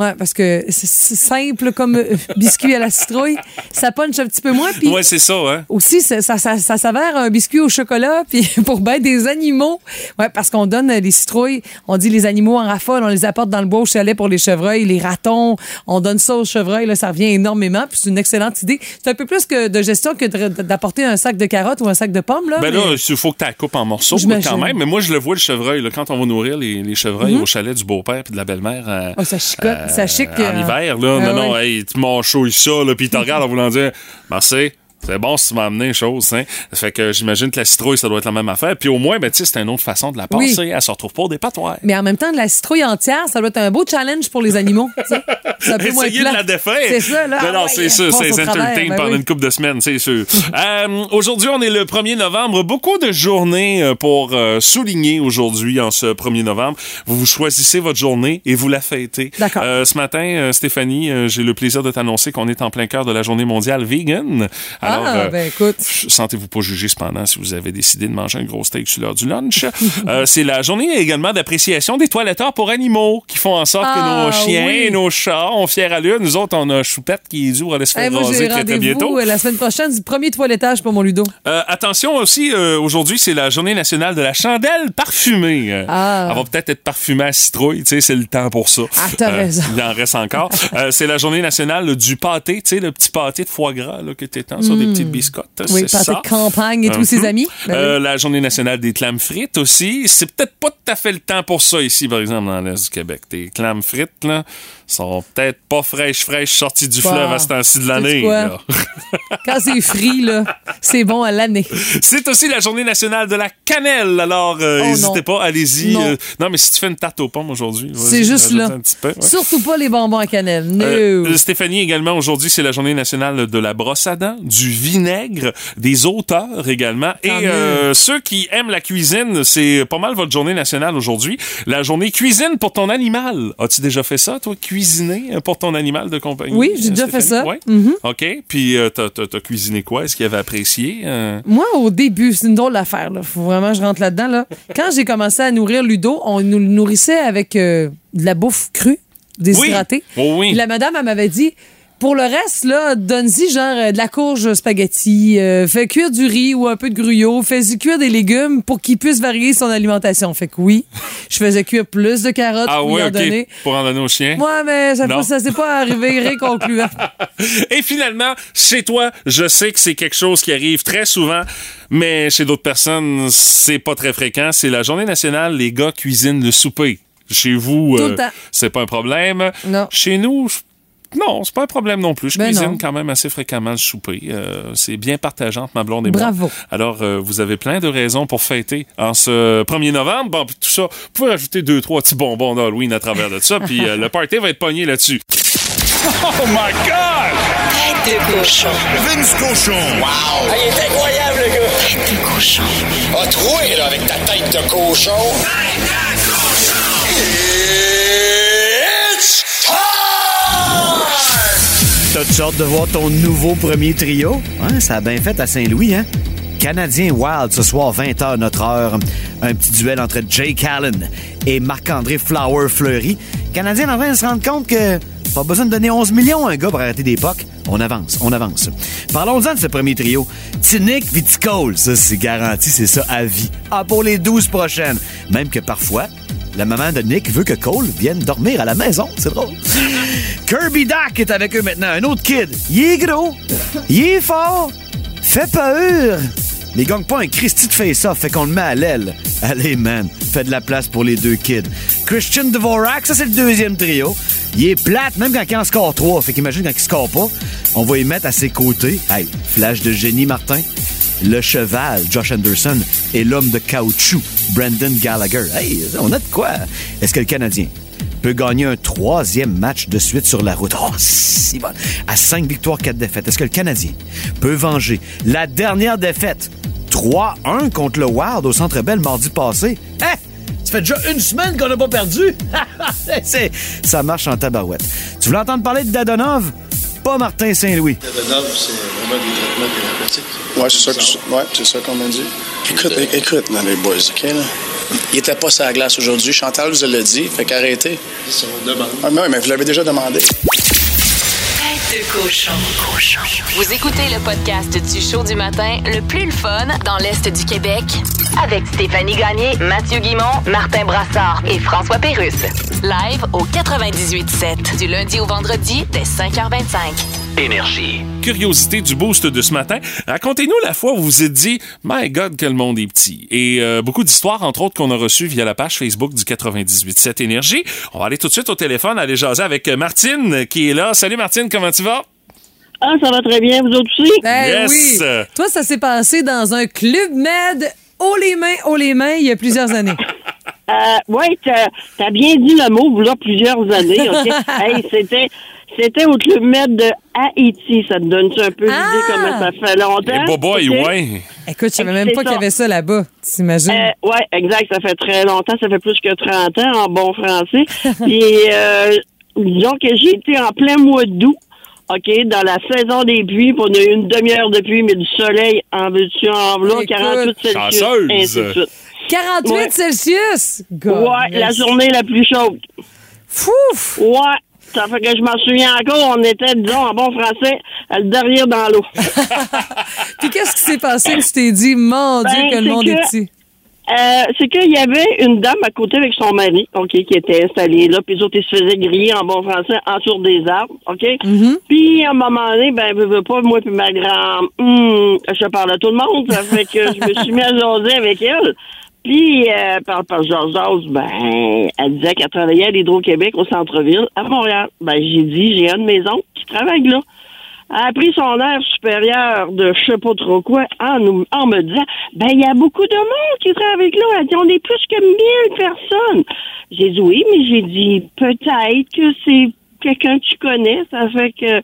Speaker 1: Ouais, parce que c'est c'est simple comme euh, biscuit à la citrouille. Ça punch un petit peu moins. Puis
Speaker 2: Ouais, c'est ça, hein.
Speaker 1: aussi, ça, ça, ça, ça s'avère un biscuit au chocolat, puis [laughs] pour ben des animaux. Ouais, parce qu'on donne euh, les citrouilles, on dit les animaux en rafale, on les apporte dans le bois au chalet pour les chevreuils, les ratons, on donne ça aux chevreuils, là, ça revient énormément, puis c'est une excellente idée. C'est un peu plus que de gestion que d'apporter un sac de carottes ou un sac de pommes, là.
Speaker 2: Ben
Speaker 1: mais-
Speaker 2: là, il faut que tu la coupes en morceaux quand même. Mais moi, je le vois, le chevreuil, là, quand on va nourrir les, les chevreuils au chalet du beau-père et de la belle-mère. euh,
Speaker 1: Oh, ça chicote, ça chic,
Speaker 2: En
Speaker 1: euh,
Speaker 2: hiver, là.
Speaker 1: ah
Speaker 2: non, non,
Speaker 1: ouais.
Speaker 2: hey, tu ça, là, puis il te [laughs] regarde en voulant dire Merci. C'est bon si tu m'as amené une chose, hein. Fait que j'imagine que la citrouille, ça doit être la même affaire. Puis au moins, ben, tu sais, c'est une autre façon de la
Speaker 1: Oui.
Speaker 2: passer. Elle se retrouve pas au dépatoir.
Speaker 1: Mais en même temps, de la citrouille entière, ça doit être un beau challenge pour les animaux. C'est
Speaker 2: Essayer de la défaire.
Speaker 1: C'est ça, là.
Speaker 2: Ben non,
Speaker 1: Ah
Speaker 2: c'est
Speaker 1: ouais,
Speaker 2: sûr, c'est
Speaker 1: au travers,
Speaker 2: entertain
Speaker 1: ben
Speaker 2: pendant
Speaker 1: oui.
Speaker 2: une couple de semaines, c'est sûr. [laughs] Euh, aujourd'hui, on est le 1er novembre. Beaucoup de journées euh, pour euh, souligner aujourd'hui, en ce 1er novembre. Vous choisissez votre journée et vous la fêtez.
Speaker 1: D'accord.
Speaker 2: Euh, ce matin, euh, Stéphanie, j'ai le plaisir de t'annoncer qu'on est en plein cœur de la journée mondiale vegan. Alors,
Speaker 1: ah,
Speaker 2: euh,
Speaker 1: ben écoute.
Speaker 2: Sentez-vous pas jugé cependant si vous avez décidé de manger un gros steak sur l'heure du lunch. Euh, [laughs] c'est la journée également d'appréciation des toiletteurs pour animaux qui font en sorte que
Speaker 1: Ah,
Speaker 2: nos chiens
Speaker 1: oui.
Speaker 2: et nos chats ont fière allure. Nous autres, on a Choupette qui est dû aller se faire
Speaker 1: Hey, moi,
Speaker 2: raser
Speaker 1: j'ai
Speaker 2: très, très bientôt.
Speaker 1: euh, la semaine prochaine du premier toilettage pour mon Ludo.
Speaker 2: Euh, attention aussi, euh, aujourd'hui, c'est la journée nationale de la chandelle parfumée. Euh,
Speaker 1: Ah.
Speaker 2: Elle va peut-être être parfumée à citrouille, tu sais, c'est le temps pour ça.
Speaker 1: Ah, t'as raison.
Speaker 2: Il en reste encore. Euh, c'est la journée nationale du pâté, tu sais, le petit pâté de foie gras là, que t'étends sur des petites biscottes.
Speaker 1: Hmm. Oui, de campagne et tous ses
Speaker 2: Mhm.
Speaker 1: amis. Ben.
Speaker 2: Euh, La journée nationale des clames frites aussi. C'est peut-être pas tout à fait le temps pour ça ici, par exemple, dans l'Est du Québec. Tes clames frites, là, sont peut-être pas fraîches, fraîches, sorties du
Speaker 1: Bah,
Speaker 2: fleuve à ce temps-ci de l'année. [laughs]
Speaker 1: Quand c'est frit, là, c'est bon à l'année.
Speaker 2: C'est aussi la journée nationale de la cannelle. Alors, euh,
Speaker 1: Oh,
Speaker 2: n'hésitez pas, allez-y.
Speaker 1: Non.
Speaker 2: Euh, non, mais si tu fais une tarte aux pommes aujourd'hui,
Speaker 1: C'est juste là.
Speaker 2: Un petit peu, ouais.
Speaker 1: Surtout pas les bonbons à cannelle. No.
Speaker 2: Euh, Stéphanie, également, aujourd'hui, c'est la journée nationale de la brosse à dents, du vinaigre, des auteurs également. Et
Speaker 1: Tant
Speaker 2: ceux qui aiment la cuisine, c'est pas mal votre journée nationale aujourd'hui. La journée cuisine pour ton animal. As-tu déjà fait ça, toi, cuisiner euh, pour ton animal de compagnie?
Speaker 1: Oui, j'ai déjà fait ça.
Speaker 2: Ouais. OK. Puis, euh, t'as, t'as cuisiné quoi? Est-ce qu'il avait apprécié? euh?
Speaker 1: Moi, au début, c'est une drôle d'affaire. Là. Faut vraiment que je rentre là-dedans. Là. Quand j'ai commencé à nourrir Ludo, on nous le nourrissait avec euh, de la bouffe crue, déshydratée.
Speaker 2: Oui. Oh oui.
Speaker 1: Puis La madame, elle m'avait dit. Pour le reste, là, donne-y genre euh, de la courge spaghetti, euh, fais cuire du riz ou un peu de gruyot, fais-y cuire des légumes pour qu'il puisse varier son alimentation. Fait que oui, je faisais cuire plus de carottes
Speaker 2: Ah
Speaker 1: pour
Speaker 2: oui,
Speaker 1: en
Speaker 2: OK.
Speaker 1: donner.
Speaker 2: Pour en donner au chien?
Speaker 1: Moi, mais ça, ça s'est pas arrivé réconcluant. [laughs]
Speaker 2: Et finalement, chez toi, je sais que c'est quelque chose qui arrive très souvent, mais chez d'autres personnes, c'est pas très fréquent. C'est la journée nationale, les gars cuisinent le souper. Chez vous, euh, c'est pas un problème.
Speaker 1: Non.
Speaker 2: Chez nous, je- non, c'est pas un problème non plus. Je
Speaker 1: Ben
Speaker 2: cuisine
Speaker 1: non.
Speaker 2: quand même assez fréquemment le souper. Euh, c'est bien partageante, ma blonde et moi.
Speaker 1: Bravo.
Speaker 2: Alors, euh, vous avez plein de raisons pour fêter en ce 1er novembre. Bon, puis tout ça, vous pouvez ajouter deux, trois petits bonbons d'Halloween à travers de ça, [laughs] puis euh, le party va être pogné là-dessus. Oh my God!
Speaker 3: Tête de cochon.
Speaker 6: Vince Cochon. Wow!
Speaker 7: il est incroyable, le gars!
Speaker 3: Tête de cochon.
Speaker 7: A troué, là, avec ta tête de cochon. Tête de cochon!
Speaker 8: T'as-tu hâte de voir ton nouveau premier trio? Ouais, ça a bien fait à Saint-Louis, hein? Canadien Wild ce soir, 20h notre heure. Un petit duel entre Jake Allen et Marc-André Flower Fleury. Canadien en train de se rendre compte que pas besoin de donner 11 millions à un gars pour arrêter des. On avance, on avance. Parlons-en de ce premier trio. Tinick Viticole, ça c'est garanti, c'est ça à vie. Ah, pour les 12 prochaines. Même que parfois, la maman de Nick veut que Cole vienne dormir à la maison. C'est drôle. Kirby Duck est avec eux maintenant. Un autre kid. Il est gros. Il est fort. Fait peur. Mais il gagne pas un Christy de face-off, fait qu'on le met à l'aile. Allez, man, fais de la place pour les deux kids. Christian Dvorak, ça c'est le deuxième trio. Il est plate, même quand il en score trois. Fait qu'imagine quand il score pas, on va y mettre à ses côtés. Hey, flash de génie, Martin. Le cheval, Josh Anderson, et l'homme de caoutchouc, Brandon Gallagher. Hey, on a de quoi? Est-ce que le Canadien peut gagner un troisième match de suite sur la route? Oh, si bon. À cinq victoires, quatre défaites. Est-ce que le Canadien peut venger la dernière défaite? 3-1 contre le Wild au Centre Bell mardi passé? Hein? Ça fait déjà une semaine qu'on n'a pas perdu. [laughs] Ça marche en tabarouette. Tu voulais entendre parler de Dadonov? Pas Martin Saint-Louis.
Speaker 9: Dadonov, c'est vraiment des traitements thérapeutiques.
Speaker 10: Ouais, c'est ça, que- ouais, c'est ça qu'on m'a dit. Écoute, é- écoute, dans les boys, OK, là? Il était pas sur la glace aujourd'hui. Chantal vous l'a dit, fait qu'arrêtez.
Speaker 9: C'est son demande.
Speaker 10: Ah, mais oui, mais vous l'avez déjà demandé.
Speaker 3: Tête de cochon. Vous écoutez le podcast du show du matin le plus le fun dans l'Est du Québec avec Stéphanie Gagné, Mathieu Guimont, Martin Brassard et François Pérusse. Live au 98.7 du lundi au vendredi dès 5h25.
Speaker 7: Énergie.
Speaker 2: Curiosité du boost de ce matin. Racontez-nous la fois où vous vous êtes dit, My God, que le monde est petit. Et euh, beaucoup d'histoires, entre autres, qu'on a reçues via la page Facebook du 98.7 Énergie. On va aller tout de suite au téléphone, aller jaser avec Martine qui est là. Salut Martine, comment tu vas?
Speaker 11: Ah, ça va très bien, vous autres aussi?
Speaker 1: Ben
Speaker 2: Yes.
Speaker 1: oui. Toi, ça s'est passé dans un club med haut les mains, haut les mains, il y a plusieurs années. [laughs]
Speaker 11: Euh, ouais, t'as as bien dit le mot, là, plusieurs années, OK? [laughs] hey, c'était, c'était au Club Med de Haïti. Ça te donne-tu un peu l'idée
Speaker 1: Ah!
Speaker 11: comment ça fait longtemps?
Speaker 2: Et boboy, ouais.
Speaker 1: Écoute, je savais même pas qu'il y
Speaker 11: ça.
Speaker 1: avait ça là-bas. T'imagines?
Speaker 11: Euh, ouais, exact. Ça fait très longtemps. Ça fait plus que 30 ans en bon français. [laughs] Puis, euh, disons que j'ai été en plein mois d'août. OK, dans la saison des pluies, puis on a eu une demi-heure de pluie, mais du soleil en veux-tu en v'là,
Speaker 1: Écoute.
Speaker 11: 48 Celsius, ainsi de suite.
Speaker 1: 48
Speaker 11: ouais.
Speaker 1: Celsius! God,
Speaker 11: Ouais, la journée la plus chaude.
Speaker 1: Fouf!
Speaker 11: Ouais. Ça fait que je m'en souviens encore, on était, disons, en bon français, derrière dans l'eau. [laughs]
Speaker 1: Puis qu'est-ce qui s'est passé que tu t'es dit, mon
Speaker 11: Ben,
Speaker 1: Dieu, que le monde
Speaker 11: que-
Speaker 1: est petit?
Speaker 11: Euh, c'est qu'il y avait une dame à côté avec son mari, OK, qui était installée là, puis les autres, ils se faisaient griller en bon français autour des arbres, OK? Puis, à un moment donné, ben, je veux pas, moi puis ma grand hum, je parle à tout le monde, ça fait que je me suis mis à jaser avec elle. Puis, euh, par, par Georges ben, elle disait qu'elle travaillait à l'Hydro-Québec au centre-ville, à Montréal. Ben, j'ai dit, j'ai une maison qui travaille là. Elle a pris son air supérieur de je sais pas trop quoi en, en me disant Ben, il y a beaucoup de monde qui travaille là. Elle dit On est plus que 1000 personnes. J'ai dit Oui, mais j'ai dit Peut-être que c'est quelqu'un que tu connais. Ça fait que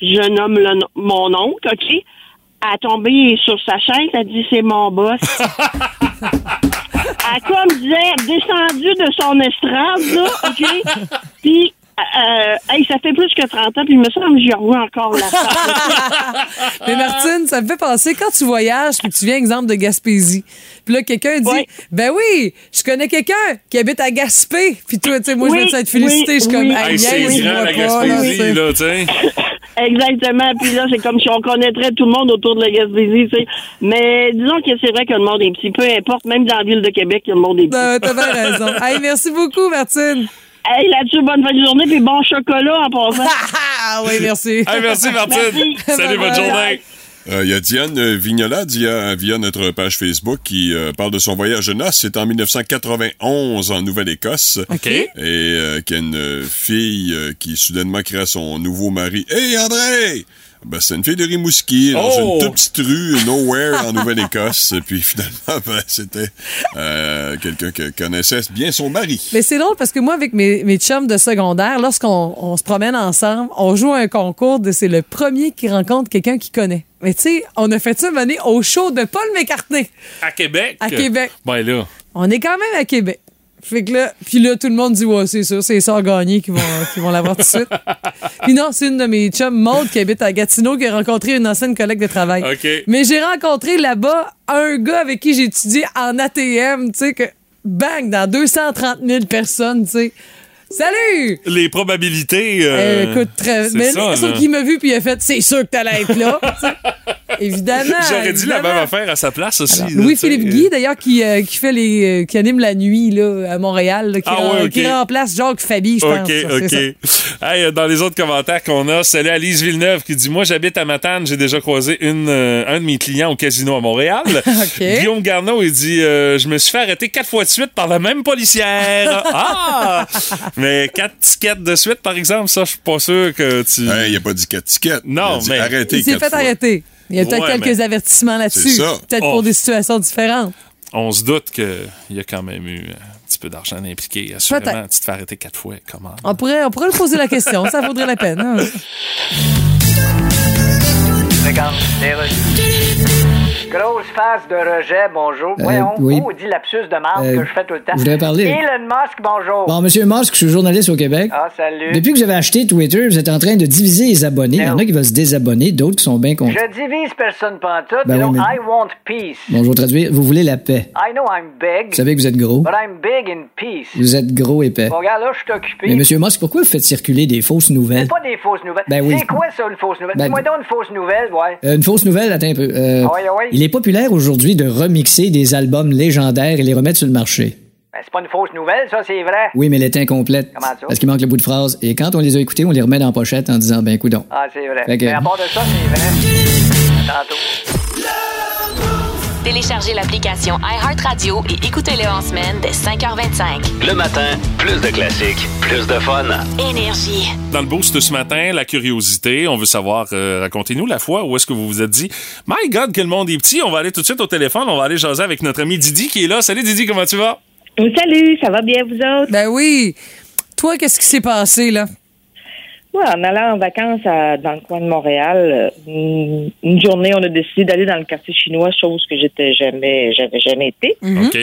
Speaker 11: je nomme le mon oncle, OK? Elle a tombé sur sa chaise, elle dit C'est mon boss. [laughs] elle, comme disait, descendu de son estrade, là, OK? [laughs] Puis, euh, hey, ça fait plus que 30 ans, puis il me semble que j'y revois encore la. [laughs]
Speaker 1: Mais Martine, ça me fait penser quand tu voyages puis que tu viens, exemple, de Gaspésie. Puis là, quelqu'un dit. Ben oui, je connais quelqu'un qui habite à Gaspé. Puis toi, tu sais, moi, je vais te féliciter. je suis comme
Speaker 11: oui.
Speaker 1: Hey,
Speaker 2: Hey, c'est grand la
Speaker 1: pas, là, tu sais.
Speaker 11: Exactement. Puis là, c'est comme si on connaîtrait tout le monde autour de la Gaspésie, tu sais. Mais disons que c'est vrai que le monde est petit. Peu importe, même dans la ville de Québec, le monde est petit.
Speaker 1: Ben, T'as bien raison. [laughs] Hey, merci beaucoup, Martine.
Speaker 11: Hey, là-dessus, bonne fin de journée, puis bon chocolat en passant. [laughs]
Speaker 1: Ah oui, merci.
Speaker 2: Hey, merci Martine.
Speaker 11: Merci.
Speaker 2: Salut, bonne
Speaker 1: Bye-bye.
Speaker 6: Euh, Il y a Diane euh, Vignola via, via notre page Facebook qui euh, parle de son voyage de noces. C'est en 1991 en Nouvelle-Écosse.
Speaker 2: OK.
Speaker 6: Et euh, qu'il y a une fille euh, qui soudainement crée son nouveau mari. Hey André! Ben, c'est une fille de Rimouski, dans
Speaker 2: Oh!
Speaker 6: une toute petite rue, nowhere, en Nouvelle-Écosse. Puis finalement, [laughs] ben, c'était euh, quelqu'un qui connaissait bien son mari.
Speaker 1: Mais c'est drôle parce que moi, avec mes, mes chums de secondaire, lorsqu'on on se promène ensemble, on joue à un concours de c'est le premier qui rencontre quelqu'un qu'il connaît. Mais tu sais, on a fait ça mener au show de Paul McCartney.
Speaker 2: À Québec?
Speaker 1: À Québec.
Speaker 2: Ben là.
Speaker 1: On est quand même à Québec. Fait que là, puis là, tout le monde dit, ouais, c'est sûr, c'est ça gagné qui vont, qui vont l'avoir tout de suite. [laughs] Puis non, c'est une de mes chums, Maude, qui habite à Gatineau, qui a rencontré une ancienne collègue de travail. Mais j'ai rencontré là-bas un gars avec qui j'ai étudié en ATM, tu sais, que bang, dans 230 000 personnes, tu sais. Salut!
Speaker 2: Les probabilités.
Speaker 1: Euh,
Speaker 2: euh,
Speaker 1: écoute, très.
Speaker 2: c'est
Speaker 1: Mais
Speaker 2: ça,
Speaker 1: sauf qu'il m'a vu puis il a fait c'est sûr que t'allais être là. [laughs] Évidemment.
Speaker 2: J'aurais dit la même affaire à sa place aussi.
Speaker 1: Louis-Philippe. Guy, d'ailleurs, qui, euh, qui fait les. qui anime la nuit là, à Montréal, là, qui,
Speaker 2: Ah ouais, ok.
Speaker 1: qui remplace Jacques Fabi, je pense.
Speaker 2: OK,
Speaker 1: ça, c'est
Speaker 2: OK. Hey, dans les autres commentaires qu'on a, salut Alice Villeneuve qui dit Moi, j'habite à Matane, j'ai déjà croisé une, un de mes clients au casino à Montréal. [laughs]
Speaker 1: OK.
Speaker 2: Guillaume Garneau, il dit Je me suis fait arrêter quatre fois de suite par la même policière. [laughs] ah Mais quatre tickets de suite, par exemple, ça, je suis pas sûr que tu.
Speaker 6: Hey, il a pas dit quatre tickets.
Speaker 2: Non,
Speaker 6: il a dit
Speaker 2: mais-
Speaker 6: arrêtez
Speaker 1: Il s'est fait
Speaker 6: fois.
Speaker 1: arrêter. Il y a peut-être
Speaker 2: Ouais,
Speaker 1: quelques
Speaker 2: mais-
Speaker 1: avertissements là-dessus.
Speaker 6: C'est ça.
Speaker 1: Peut-être
Speaker 2: Oh.
Speaker 1: pour des situations différentes.
Speaker 2: On se doute qu'il y a quand même eu un petit peu d'argent impliqué. Assurément,
Speaker 1: Peut-être.
Speaker 2: tu te fais arrêter quatre fois. Comment?
Speaker 1: On pourrait, on pourrait le poser la question. Ça vaudrait la peine. hein.
Speaker 4: Regarde, Grosse phase de rejet, bonjour.
Speaker 5: Euh,
Speaker 4: Voyons,
Speaker 5: oui.
Speaker 4: oh, dit lapsus de marque
Speaker 5: Euh,
Speaker 4: que je fais tout le temps?
Speaker 5: je voudrais parler?
Speaker 4: Elon Musk, bonjour.
Speaker 5: Bon, Monsieur Musk, je suis journaliste au Québec.
Speaker 4: Ah, salut.
Speaker 5: Depuis que vous avez acheté Twitter, vous êtes en train de diviser les abonnés. Il y en a qui veulent se désabonner, d'autres qui sont bien contents.
Speaker 4: Je divise personne pantoute.
Speaker 5: Ben oui, mais-
Speaker 4: I want peace.
Speaker 5: Bon, je vais traduire. Vous voulez la paix.
Speaker 4: I know I'm big.
Speaker 5: Vous savez que vous êtes gros.
Speaker 4: But I'm big in peace.
Speaker 5: Vous êtes gros épais.
Speaker 4: Bon, regarde, là, je suis occupé.
Speaker 5: Mais Monsieur Musk, pourquoi vous faites circuler des fausses nouvelles?
Speaker 4: C'est pas des fausses nouvelles.
Speaker 5: Ben oui.
Speaker 4: C'est quoi ça, une fausse nouvelle?
Speaker 5: Ben-
Speaker 4: Dis-moi donc une fausse nouvelle, ouais.
Speaker 5: Euh, une fausse nouvelle, attends un peu. Euh,
Speaker 4: Ah ouais, ah ouais.
Speaker 5: Il est populaire aujourd'hui de remixer des albums légendaires et les remettre sur le marché.
Speaker 4: Ben, c'est pas une fausse nouvelle, ça, c'est vrai.
Speaker 5: Oui, mais elle est incomplète.
Speaker 4: Comment ça?
Speaker 5: Parce qu'il manque le bout de phrase. Et quand on les a écoutés, on les remet dans la pochette en disant, ben, coudon.
Speaker 4: Ah, c'est vrai.
Speaker 5: Que-
Speaker 4: Mais à part de ça, c'est vrai. À Tantôt.
Speaker 3: Téléchargez l'application iHeartRadio et écoutez-le en semaine dès 5h25.
Speaker 12: Le matin, plus de classiques, plus de fun.
Speaker 3: Énergie.
Speaker 2: Dans le boost ce matin, la curiosité, on veut savoir, euh, racontez-nous la fois où est-ce que vous vous êtes dit, My God, que le monde est petit, on va aller tout de suite au téléphone, on va aller jaser avec notre ami Didi qui est là. Salut Didi, comment tu vas?
Speaker 13: Salut, ça va bien vous autres?
Speaker 1: Ben oui. Toi, qu'est-ce qui s'est passé, là?
Speaker 13: En allant en vacances à- dans le coin de Montréal, euh, une, une journée, on a décidé d'aller dans le quartier chinois, chose que j'étais jamais, j'avais jamais été.
Speaker 2: OK.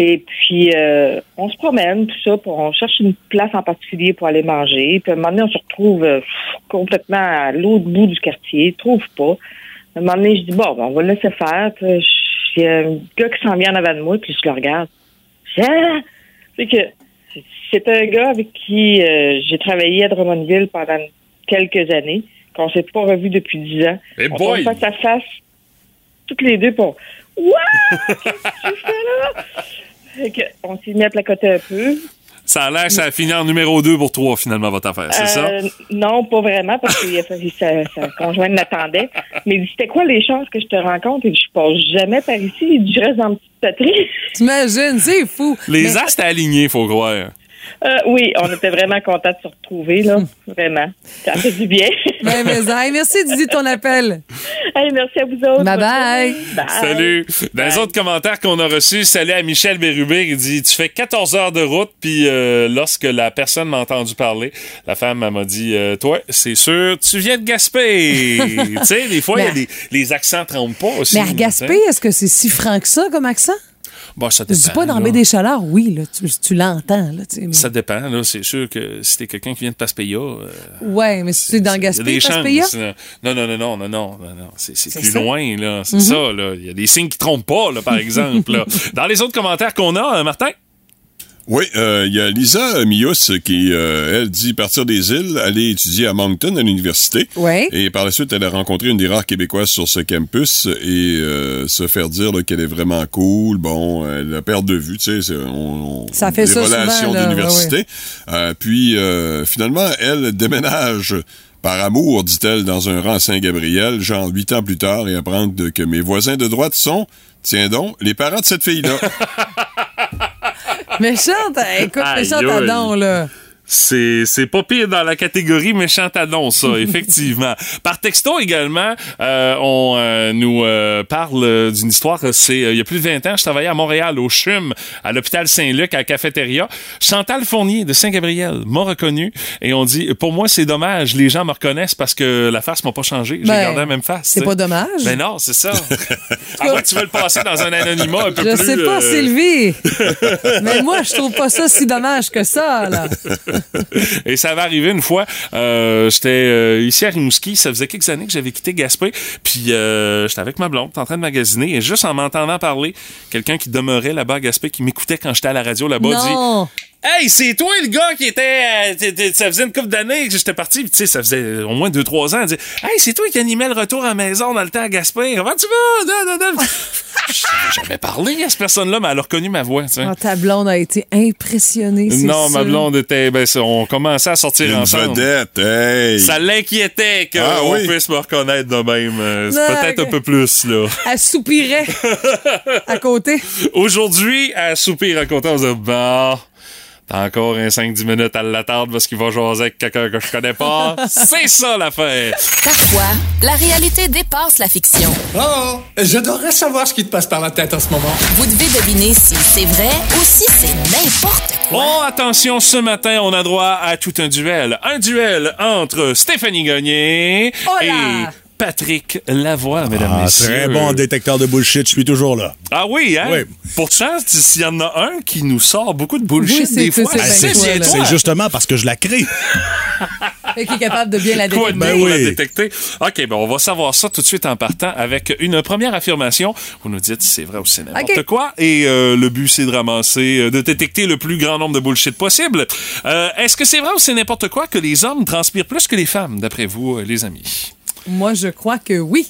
Speaker 13: Et puis, euh, on se promène, tout ça, puis on cherche une place en particulier pour aller manger. Puis à un moment donné, on se retrouve euh, complètement à l'autre bout du quartier, trouve pas. À un moment donné, je dis, bon, ben, on va le laisser faire. Puis il y a un gars qui s'en vient en avant de moi, puis je le regarde. Je dis, Ah! C'est que c'est un gars avec qui euh, j'ai travaillé à Drummondville pendant quelques années, qu'on s'est pas revu depuis dix ans.
Speaker 2: Eh
Speaker 13: on
Speaker 2: boy!
Speaker 13: face à face, toutes les deux, pour Wow! Qu'est-ce que tu fais là? [laughs] On s'est mis à placoter un peu.
Speaker 2: Ça a l'air que ça a fini en numéro 2 pour toi, finalement, votre affaire, c'est ça?
Speaker 13: Euh, Non, pas vraiment, parce que sa, conjointe l'attendait. Mais il dit, c'était quoi les chances que je te rencontre? Et je passe jamais par ici? Il dit, je reste dans une petite patrie.
Speaker 1: T'imagines, c'est fou.
Speaker 2: Les
Speaker 1: Mais-
Speaker 2: astres alignés, faut croire.
Speaker 13: Euh, oui, on était vraiment contents de se retrouver, là. [laughs] Vraiment. Ça fait du bien. [laughs]
Speaker 1: Ben, mais, hey, merci, de ton appel.
Speaker 13: Hey, merci à vous autres.
Speaker 1: Bye bye.
Speaker 2: Salut. Dans les autres commentaires qu'on a reçus, salut à Michel Bérubé qui dit Tu fais 14 heures de route, puis euh, lorsque la personne m'a entendu parler, la femme m'a dit euh, Toi, c'est sûr, tu viens de Gaspé. [laughs] tu sais, des fois, il y a des, les accents trompent pas aussi.
Speaker 1: Mais à Gaspé, est-ce que c'est si franc que ça comme accent?
Speaker 2: Bon, ça
Speaker 1: Je dis pas dans des Chaleurs, oui, là, tu, tu l'entends. Là, tu sais, mais-
Speaker 2: Ça dépend, là. C'est sûr que si t'es quelqu'un qui vient de Paspeya. euh,
Speaker 1: Ouais, mais si dans
Speaker 2: il y a
Speaker 1: Gaspé,
Speaker 2: là. Non, non, non, non, non, non, non, non. C'est plus
Speaker 1: ça.
Speaker 2: loin, là. C'est
Speaker 1: Mhm.
Speaker 2: ça, là. Il y a des signes qui trompent pas, là, par [laughs] exemple. là. Dans les autres commentaires qu'on a, euh, Martin?
Speaker 6: Oui, euh, il y a Lisa Mius qui, euh, elle, dit partir des îles, aller étudier à Moncton à l'université.
Speaker 1: Ouais.
Speaker 6: Et par la suite, elle a rencontré une des rares Québécoises sur ce campus et euh, se faire dire qu'elle est vraiment cool. Bon, elle la perd de vue, tu sais. c'est- On, on-
Speaker 1: Ça fait
Speaker 6: des
Speaker 1: ça
Speaker 6: relations d'université.
Speaker 1: ouais,
Speaker 6: Euh, puis, euh, finalement, elle déménage par amour, dit-elle, dans un rang à Saint-Gabriel, genre huit ans plus tard, et apprendre que mes voisins de droite sont, tiens donc, les parents de cette fille-là. [laughs]
Speaker 1: Méchante, écoute, méchante
Speaker 2: aïe.
Speaker 1: Adon, là.
Speaker 2: C'est, c'est pas pire dans la catégorie méchant annonce, ça, [laughs] effectivement. Par texto également, euh, on euh, nous euh, parle euh, d'une histoire. C'est euh, il y a plus de 20 ans, je travaillais à Montréal, au CHUM, à l'hôpital Saint-Luc, à la cafétéria. Chantal Fournier de Saint-Gabriel m'a reconnu et on dit pour moi c'est dommage, les gens me reconnaissent parce que la face m'a pas changé. J'ai
Speaker 1: Ben,
Speaker 2: gardé la même face.
Speaker 1: c'est pas dommage.
Speaker 2: Ben non, c'est ça. [laughs] moins que tu veux le passer dans un anonymat un peu
Speaker 1: Je
Speaker 2: plus.
Speaker 1: sais pas,
Speaker 2: euh,
Speaker 1: Sylvie. [laughs] mais moi, je trouve pas ça si dommage que ça, là. [laughs]
Speaker 2: Et ça va arriver une fois. euh, j'étais euh, ici à Rimouski. Ça faisait quelques années que j'avais quitté Gaspé. Puis euh, j'étais avec ma blonde, en train de magasiner. Et juste en m'entendant parler, quelqu'un qui demeurait là-bas à Gaspé, qui m'écoutait quand j'étais à la radio là-bas, dit. Hey, c'est toi le gars qui était. euh, ça faisait une couple d'années que j'étais parti. Tu sais, ça faisait au moins 2-3 ans. Elle dit Hey, c'est toi qui animais le retour à la maison dans le temps à Gaspé. Comment tu vas? Non, non, non. J'avais parlé à cette personne-là, mais elle a reconnu ma voix. tu sais.
Speaker 1: Ah, ta blonde a été impressionnée, c'est
Speaker 2: Non, ma blonde était. Ben, ça, on commençait à sortir
Speaker 6: Une
Speaker 2: ensemble.
Speaker 6: vedette, hey!
Speaker 2: Ça l'inquiétait qu'on
Speaker 6: Ah oui?
Speaker 2: puisse me reconnaître de même. Euh, Peut-être un peu plus, là.
Speaker 1: Elle soupirait [laughs] à côté.
Speaker 2: Aujourd'hui, à soupir à côté, on se dit, bon, T'as encore un 5-10 minutes à l'attendre parce qu'il va jaser avec quelqu'un que je connais pas. [laughs] C'est ça l'affaire.
Speaker 3: Parfois, la réalité dépasse la fiction.
Speaker 14: Oh, j'adorerais savoir ce qui te passe par la tête en ce moment.
Speaker 3: Vous devez deviner si c'est vrai ou si c'est n'importe quoi.
Speaker 2: Oh, attention, ce matin, on a droit à tout un duel. Un duel entre Stéphanie Gagné
Speaker 1: Oh là!
Speaker 2: et Patrick Lavoie, mesdames,
Speaker 15: Ah,
Speaker 2: messieurs.
Speaker 15: très bon détecteur de bullshit, je suis toujours là.
Speaker 2: Ah oui, hein?
Speaker 15: Oui.
Speaker 2: Pourtant, s'il y en a un qui nous sort beaucoup de bullshit
Speaker 1: Oui, c'est-
Speaker 2: des
Speaker 1: c'est-
Speaker 2: fois,
Speaker 1: c'est
Speaker 15: justement parce que je la crée.
Speaker 1: Et qui est capable de bien la
Speaker 2: Quoi
Speaker 1: détecter.
Speaker 2: de
Speaker 15: Ben oui.
Speaker 2: détecter? OK, ben on va savoir ça tout de suite en partant avec une première affirmation. Vous nous dites si c'est vrai ou si c'est n'importe quoi. Et euh, le but, c'est de ramasser, euh, de détecter le plus grand nombre de bullshit possible. Euh, Est-ce que c'est vrai ou c'est n'importe quoi que les hommes transpirent plus que les femmes, d'après vous, les amis?
Speaker 1: Moi, je crois que oui.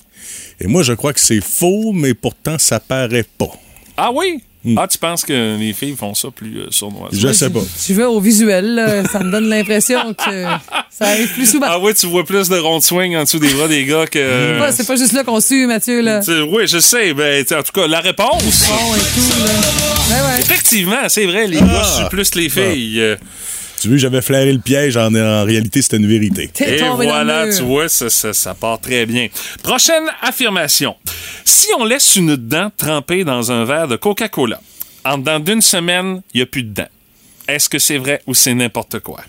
Speaker 15: Et moi, je crois que c'est faux, mais pourtant, ça paraît pas.
Speaker 2: Ah oui? Ah, tu penses que les filles font ça plus euh, sournoisement?
Speaker 15: Je sais pas.
Speaker 1: Je vais au visuel, là, ça me donne l'impression que ça arrive plus souvent.
Speaker 2: Ah oui, tu vois plus de ronds de swing en dessous des bras des gars que...
Speaker 1: Ouais, c'est pas juste là qu'on suit, Mathieu, là.
Speaker 2: Tu- Oui, je sais. Ben, tu en tout cas, la réponse...
Speaker 1: Bon et tout, là. Ben ouais.
Speaker 2: Effectivement, c'est vrai, les
Speaker 15: Ah.
Speaker 2: gars suent plus les filles. Euh,
Speaker 15: Tu veux, j'avais flairé le piège, en, en réalité, c'était une vérité.
Speaker 2: Et voilà, tu vois, ça, ça, ça part très bien. Prochaine affirmation. Si on laisse une dent trempée dans un verre de Coca-Cola, en dedans d'une semaine, il n'y a plus de dent. Est-ce que c'est vrai ou c'est n'importe quoi?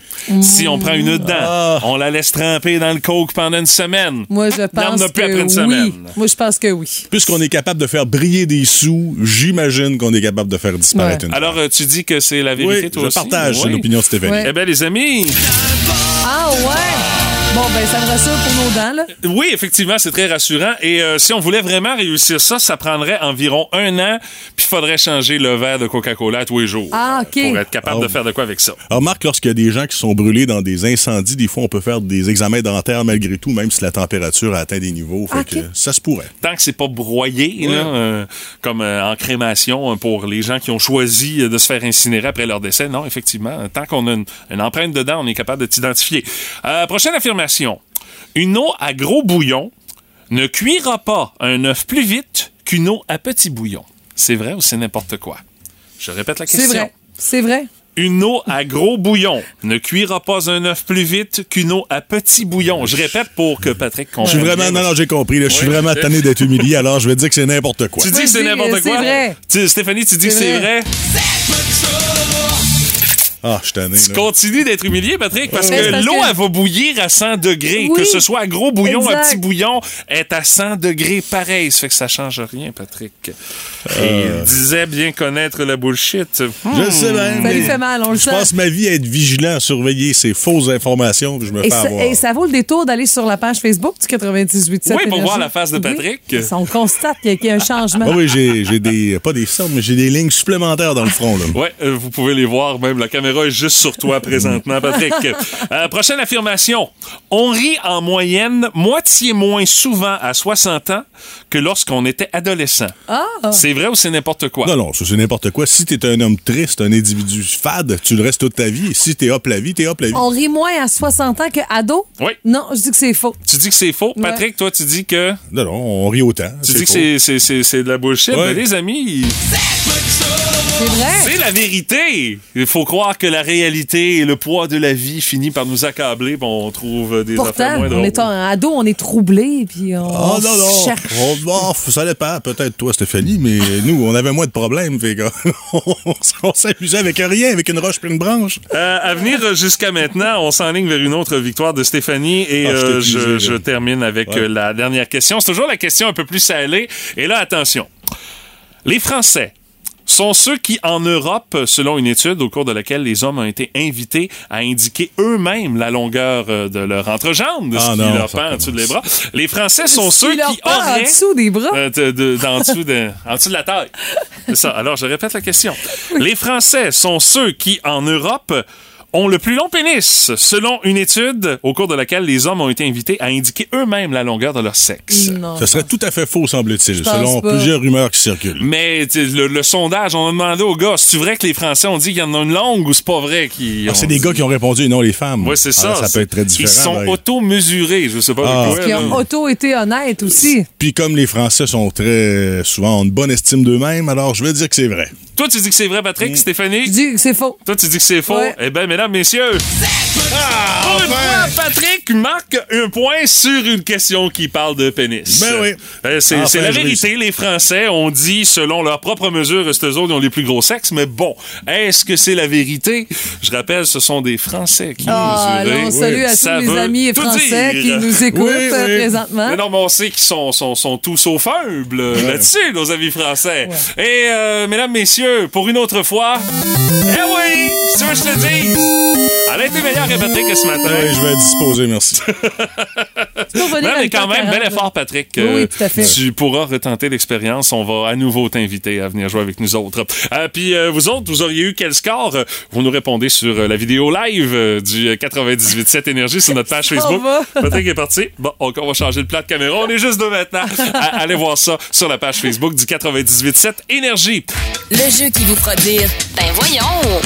Speaker 2: Si on prend une dent,
Speaker 15: Ah.
Speaker 2: on la laisse tremper dans le coke pendant une semaine.
Speaker 1: Moi, je pense
Speaker 2: plus
Speaker 1: que
Speaker 2: après une
Speaker 1: oui.
Speaker 2: semaine.
Speaker 1: Moi, je pense que oui.
Speaker 15: Puisqu'on est capable de faire briller des sous, j'imagine qu'on est capable de faire disparaître une
Speaker 2: Alors, euh, tu dis que c'est la vérité,
Speaker 15: Oui,
Speaker 2: toi
Speaker 15: je
Speaker 2: aussi?
Speaker 15: partage
Speaker 2: Oui.
Speaker 15: l'opinion de Stéphanie.
Speaker 1: Ouais.
Speaker 2: Eh bien, les amis,
Speaker 1: Ah ouais! Bon, ben, ça me rassure pour nos dents, là.
Speaker 2: Oui, effectivement, c'est très rassurant. Et euh, si on voulait vraiment réussir ça, ça prendrait environ un an, puis il faudrait changer le verre de Coca-Cola tous les jours.
Speaker 1: Ah, OK.
Speaker 2: Pour être capable
Speaker 15: Oh.
Speaker 2: de faire de quoi avec ça.
Speaker 15: Alors, Marc, lorsqu'il y a des gens qui sont brûlés dans des incendies, des fois, on peut faire des examens dentaires malgré tout, même si la température a atteint des niveaux. Fait que ça se pourrait.
Speaker 2: Tant que c'est pas broyé, là, euh, comme euh, en crémation euh, pour les gens qui ont choisi euh, de se faire incinérer après leur décès, non, effectivement, euh, tant qu'on a une, une empreinte dedans, on est capable de t'identifier. Euh, prochaine affirmation. Une eau à gros bouillon ne cuira pas un œuf plus vite qu'une eau à petit bouillon. C'est vrai ou c'est n'importe quoi? Je répète la question.
Speaker 1: C'est vrai. C'est vrai.
Speaker 2: Une eau à gros bouillon ne cuira pas un œuf plus vite qu'une eau à petit bouillon. Je répète pour que Patrick comprenne.
Speaker 15: Je suis vraiment, non, non, j'ai compris. là. je suis vraiment tanné d'être humilié, alors je vais dire que c'est n'importe quoi.
Speaker 2: Tu dis que c'est n'importe
Speaker 1: c'est
Speaker 2: quoi?
Speaker 1: vrai.
Speaker 2: Tu- Stéphanie, tu dis que
Speaker 1: C'est
Speaker 2: c'est
Speaker 1: vrai.
Speaker 2: vrai?
Speaker 15: Ah, je suis tanné.
Speaker 2: Tu
Speaker 15: là.
Speaker 2: continues d'être humilié, Patrick, parce que l'eau,
Speaker 1: que-
Speaker 2: elle va bouillir à 100 degrés.
Speaker 1: Oui,
Speaker 2: que ce soit à gros bouillon ou à petit bouillon, est à 100 degrés pareil. Ça fait que ça change rien, Patrick. Et il disait bien connaître la bullshit.
Speaker 15: Je sais bien.
Speaker 1: Ça
Speaker 15: mais
Speaker 1: lui fait mal, on le
Speaker 15: Je passe ma vie à être vigilant, à surveiller ces fausses informations, puis je me
Speaker 1: Et
Speaker 15: fais
Speaker 1: ça,
Speaker 15: avoir.
Speaker 1: et ça vaut le détour d'aller sur la page Facebook du 98.7
Speaker 2: Oui, pour voir la face de Patrick.
Speaker 1: Oui. On constate qu'il y a- qu'il y a un changement.
Speaker 15: Ah oui, j'ai des. Pas des sortes, mais j'ai des lignes supplémentaires dans le front.
Speaker 2: Ouais, euh, vous pouvez les voir, même la caméra est juste sur toi présentement, Patrick. [laughs] Euh, prochaine affirmation. On rit en moyenne moitié moins souvent à 60 ans que lorsqu'on était adolescent.
Speaker 1: Ah!
Speaker 2: C'est vrai ou c'est n'importe quoi?
Speaker 15: Non, non, c'est n'importe quoi. Si t'es un homme triste, un individu fade, tu le restes toute ta vie. Et si t'es hop la vie, t'es hop la vie.
Speaker 1: On rit moins à 60 ans que ado?
Speaker 2: Oui.
Speaker 1: Non, je dis que c'est faux.
Speaker 2: Tu dis que c'est faux? Patrick, toi, tu dis que...
Speaker 15: Non, non, on rit autant.
Speaker 2: Tu dis que
Speaker 15: faux.
Speaker 2: c'est- de la bullshit.
Speaker 15: Ouais.
Speaker 2: Mais les amis,
Speaker 1: C'est vrai.
Speaker 2: c'est la vérité. Il faut croire que la réalité et le poids de la vie finit par nous accabler, puis on trouve des affaires
Speaker 1: Pourtant,
Speaker 2: moins
Speaker 1: on
Speaker 2: drôles.
Speaker 1: est un ado, on est troublé, puis on,
Speaker 15: Ah non, non.
Speaker 1: cherche.
Speaker 15: On, bon, ça dépend. Peut-être toi, Stéphanie, mais nous, on avait moins de problèmes. Fait [laughs] on, on s'amusait avec rien, avec une roche puis une branche.
Speaker 2: Euh, à venir jusqu'à maintenant, on s'enligne vers une autre victoire de Stéphanie et
Speaker 15: Ah, je
Speaker 2: euh, je, je termine avec
Speaker 15: Ouais.
Speaker 2: euh, la dernière question. C'est toujours la question un peu plus salée. Et là, attention. Les Français sont ceux qui, en Europe, selon une étude au cours de laquelle les hommes ont été invités à indiquer eux-mêmes la longueur euh, de leur entrejambe, de
Speaker 15: Ah
Speaker 2: ce qui
Speaker 15: non,
Speaker 2: leur pend en dessous des bras. Les Français sont
Speaker 1: Ce
Speaker 2: ceux
Speaker 1: qui pend en
Speaker 2: auraient...
Speaker 1: dessous des bras.
Speaker 2: Euh, de- de- d'en dessous de, en dessous de la taille. C'est ça. Alors, je répète la question. Les Français sont ceux qui, en Europe, ont le plus long pénis, selon une étude au cours de laquelle les hommes ont été invités à indiquer eux-mêmes la longueur de leur sexe.
Speaker 15: Ça serait tout à fait faux, semble-t-il, selon
Speaker 2: pas.
Speaker 15: plusieurs rumeurs qui circulent.
Speaker 2: Mais le, le sondage, on a demandé aux gars, c'est vrai que les Français ont dit qu'il y en a une longue ou c'est pas vrai qu'ils
Speaker 15: Ah,
Speaker 2: ont
Speaker 15: c'est des
Speaker 2: dit?
Speaker 15: gars qui ont répondu et non les femmes.
Speaker 2: Ouais, c'est
Speaker 15: Ah,
Speaker 2: ça.
Speaker 15: là, ça peut être très différent.
Speaker 2: Ils sont auto-mesurés, je sais pas
Speaker 15: Ah.
Speaker 2: de quoi.
Speaker 1: Parce qu'ils
Speaker 2: là.
Speaker 1: ont auto-été honnêtes aussi.
Speaker 15: Puis comme les Français sont très souvent en une bonne estime d'eux-mêmes, alors je vais dire que c'est vrai.
Speaker 2: Toi, tu dis que c'est vrai, Patrick, Stéphanie? Je
Speaker 1: dis que c'est faux.
Speaker 2: Toi, tu dis que c'est faux?
Speaker 1: Ouais.
Speaker 2: Eh bien, mesdames, messieurs,
Speaker 15: Ah,
Speaker 2: pour une fois, Patrick marque un point sur une question qui parle de pénis.
Speaker 15: Ben oui.
Speaker 2: Euh, c'est
Speaker 15: Enfin,
Speaker 2: c'est la
Speaker 15: je
Speaker 2: vérité. Les Français ont dit, selon leurs propres mesures, que eux autres ont les plus gros sexes. Mais bon, est-ce que c'est la vérité? Je rappelle, ce sont des Français qui
Speaker 1: Ah,
Speaker 2: mesurent.
Speaker 1: là, on salue à
Speaker 2: Ça
Speaker 1: tous les amis français
Speaker 2: dire.
Speaker 1: qui nous écoutent
Speaker 2: Oui,
Speaker 1: euh,
Speaker 2: oui.
Speaker 1: présentement.
Speaker 2: Mais non, mais on sait qu'ils sont, sont, sont tous sauf humbles là-dessus, nos amis français. Et, euh, mesdames, messieurs, pour une autre fois, eh oui, ce que je te dis. Elle a été meilleure que Patrick ce matin.
Speaker 15: Ouais, je vais être disposé, merci. [laughs]
Speaker 2: Non, mais quand même,
Speaker 1: 8h40,
Speaker 2: bel effort, Patrick.
Speaker 1: Oui,
Speaker 2: Euh,
Speaker 1: tout à fait.
Speaker 2: Tu pourras retenter l'expérience. On va à nouveau t'inviter à venir jouer avec nous autres. Euh, Puis euh, vous autres, vous auriez eu quel score? Vous nous répondez sur euh, la vidéo live euh, du euh, 98.7 Énergie sur notre page
Speaker 1: Ça
Speaker 2: Facebook.
Speaker 1: va. [laughs]
Speaker 2: Patrick est parti. Bon, on va changer le plat de caméra. On est juste deux maintenant. [laughs] À- allez voir ça sur la page Facebook du 98.7 Énergie.
Speaker 3: Le jeu qui vous fera dire Ben voyons!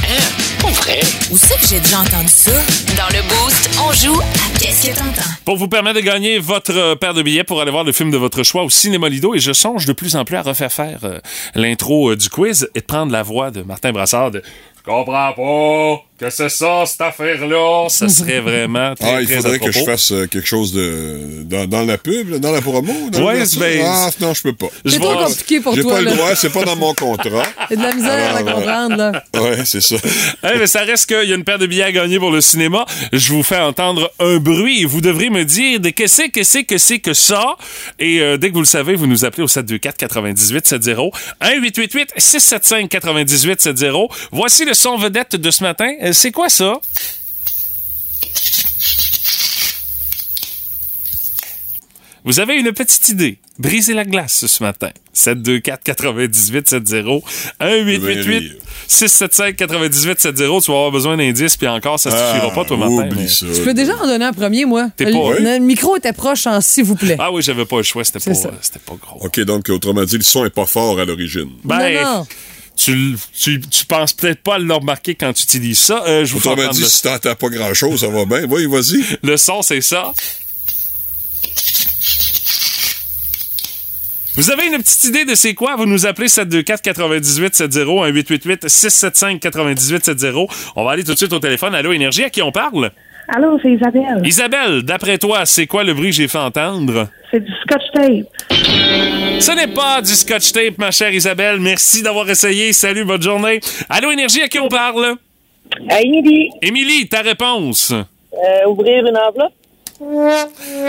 Speaker 3: Pas vrai? Où c'est que j'ai déjà entendu ça? Dans le Boost, on joue à Qu'est-ce que t'entends?
Speaker 2: Pour vous permettre de gagner votre euh, paire de billets pour aller voir le film de votre choix au Cinéma Lido. Et je songe de plus en plus à refaire faire euh, l'intro euh, du quiz et de prendre la voix de Martin Brassard de Je comprends pas. Que c'est ça, cette affaire-là? Ça serait [laughs] vraiment très,
Speaker 6: Ah, il
Speaker 2: très à
Speaker 6: faudrait que je fasse euh, quelque chose de dans, dans la pub, dans la promo. Dans
Speaker 2: Ouais, ben,
Speaker 6: ah, non, je peux pas.
Speaker 1: C'est trop compliqué pour
Speaker 6: J'ai
Speaker 1: toi,
Speaker 6: pas
Speaker 1: là.
Speaker 6: le droit, c'est pas dans mon contrat. [laughs]
Speaker 1: C'est de la misère à
Speaker 6: Alors, euh,
Speaker 1: comprendre, là.
Speaker 6: Ouais, c'est ça. [laughs]
Speaker 2: Eh, mais ça reste qu'il y a une paire de billets à gagner pour le cinéma. Je vous fais entendre un bruit et vous devrez me dire de que c'est, que c'est, que c'est que ça. Et euh, dès que vous le savez, vous nous appelez au 724 98 70 1 888 675 98 70. Voici le son vedette de ce matin. C'est quoi ça? Vous avez une petite idée. Brisez la glace ce matin. 724 98 70 1 888 675 98 70. Tu vas avoir besoin d'indices, puis encore, ça suffira
Speaker 6: Ah,
Speaker 2: pas, toi, mais-
Speaker 6: ça.
Speaker 1: Je peux déjà en donner un premier, moi.
Speaker 2: T'es pas-
Speaker 1: le,
Speaker 2: Oui.
Speaker 1: le micro était proche en s'il vous plaît.
Speaker 2: Ah oui, j'avais pas le choix, c'était pas, pas gros.
Speaker 6: OK, donc, autrement dit, le son est pas fort à l'origine.
Speaker 2: Ben,
Speaker 1: Non, non.
Speaker 2: Tu, tu, tu penses peut-être pas le remarquer quand tu utilises ça. Euh, je vous
Speaker 6: Autrement dit,
Speaker 2: le,
Speaker 6: si t'entends pas grand-chose, ça va bien. Oui, vas-y. [laughs]
Speaker 2: le son, c'est ça. Vous avez une petite idée de c'est quoi? Vous nous appelez 724 98 70 1 888 675 98 70. On va aller tout de suite au téléphone. Allô, Énergie, à qui on parle?
Speaker 16: Allô, c'est Isabelle.
Speaker 2: Isabelle, d'après toi, c'est quoi le bruit que j'ai fait entendre?
Speaker 16: C'est du scotch tape.
Speaker 2: Ce n'est pas du scotch tape, ma chère Isabelle. Merci d'avoir essayé. Salut, bonne journée. Allô, Énergie, à qui on parle?
Speaker 16: À Émilie.
Speaker 2: Émilie, ta réponse?
Speaker 16: Euh, ouvrir une enveloppe?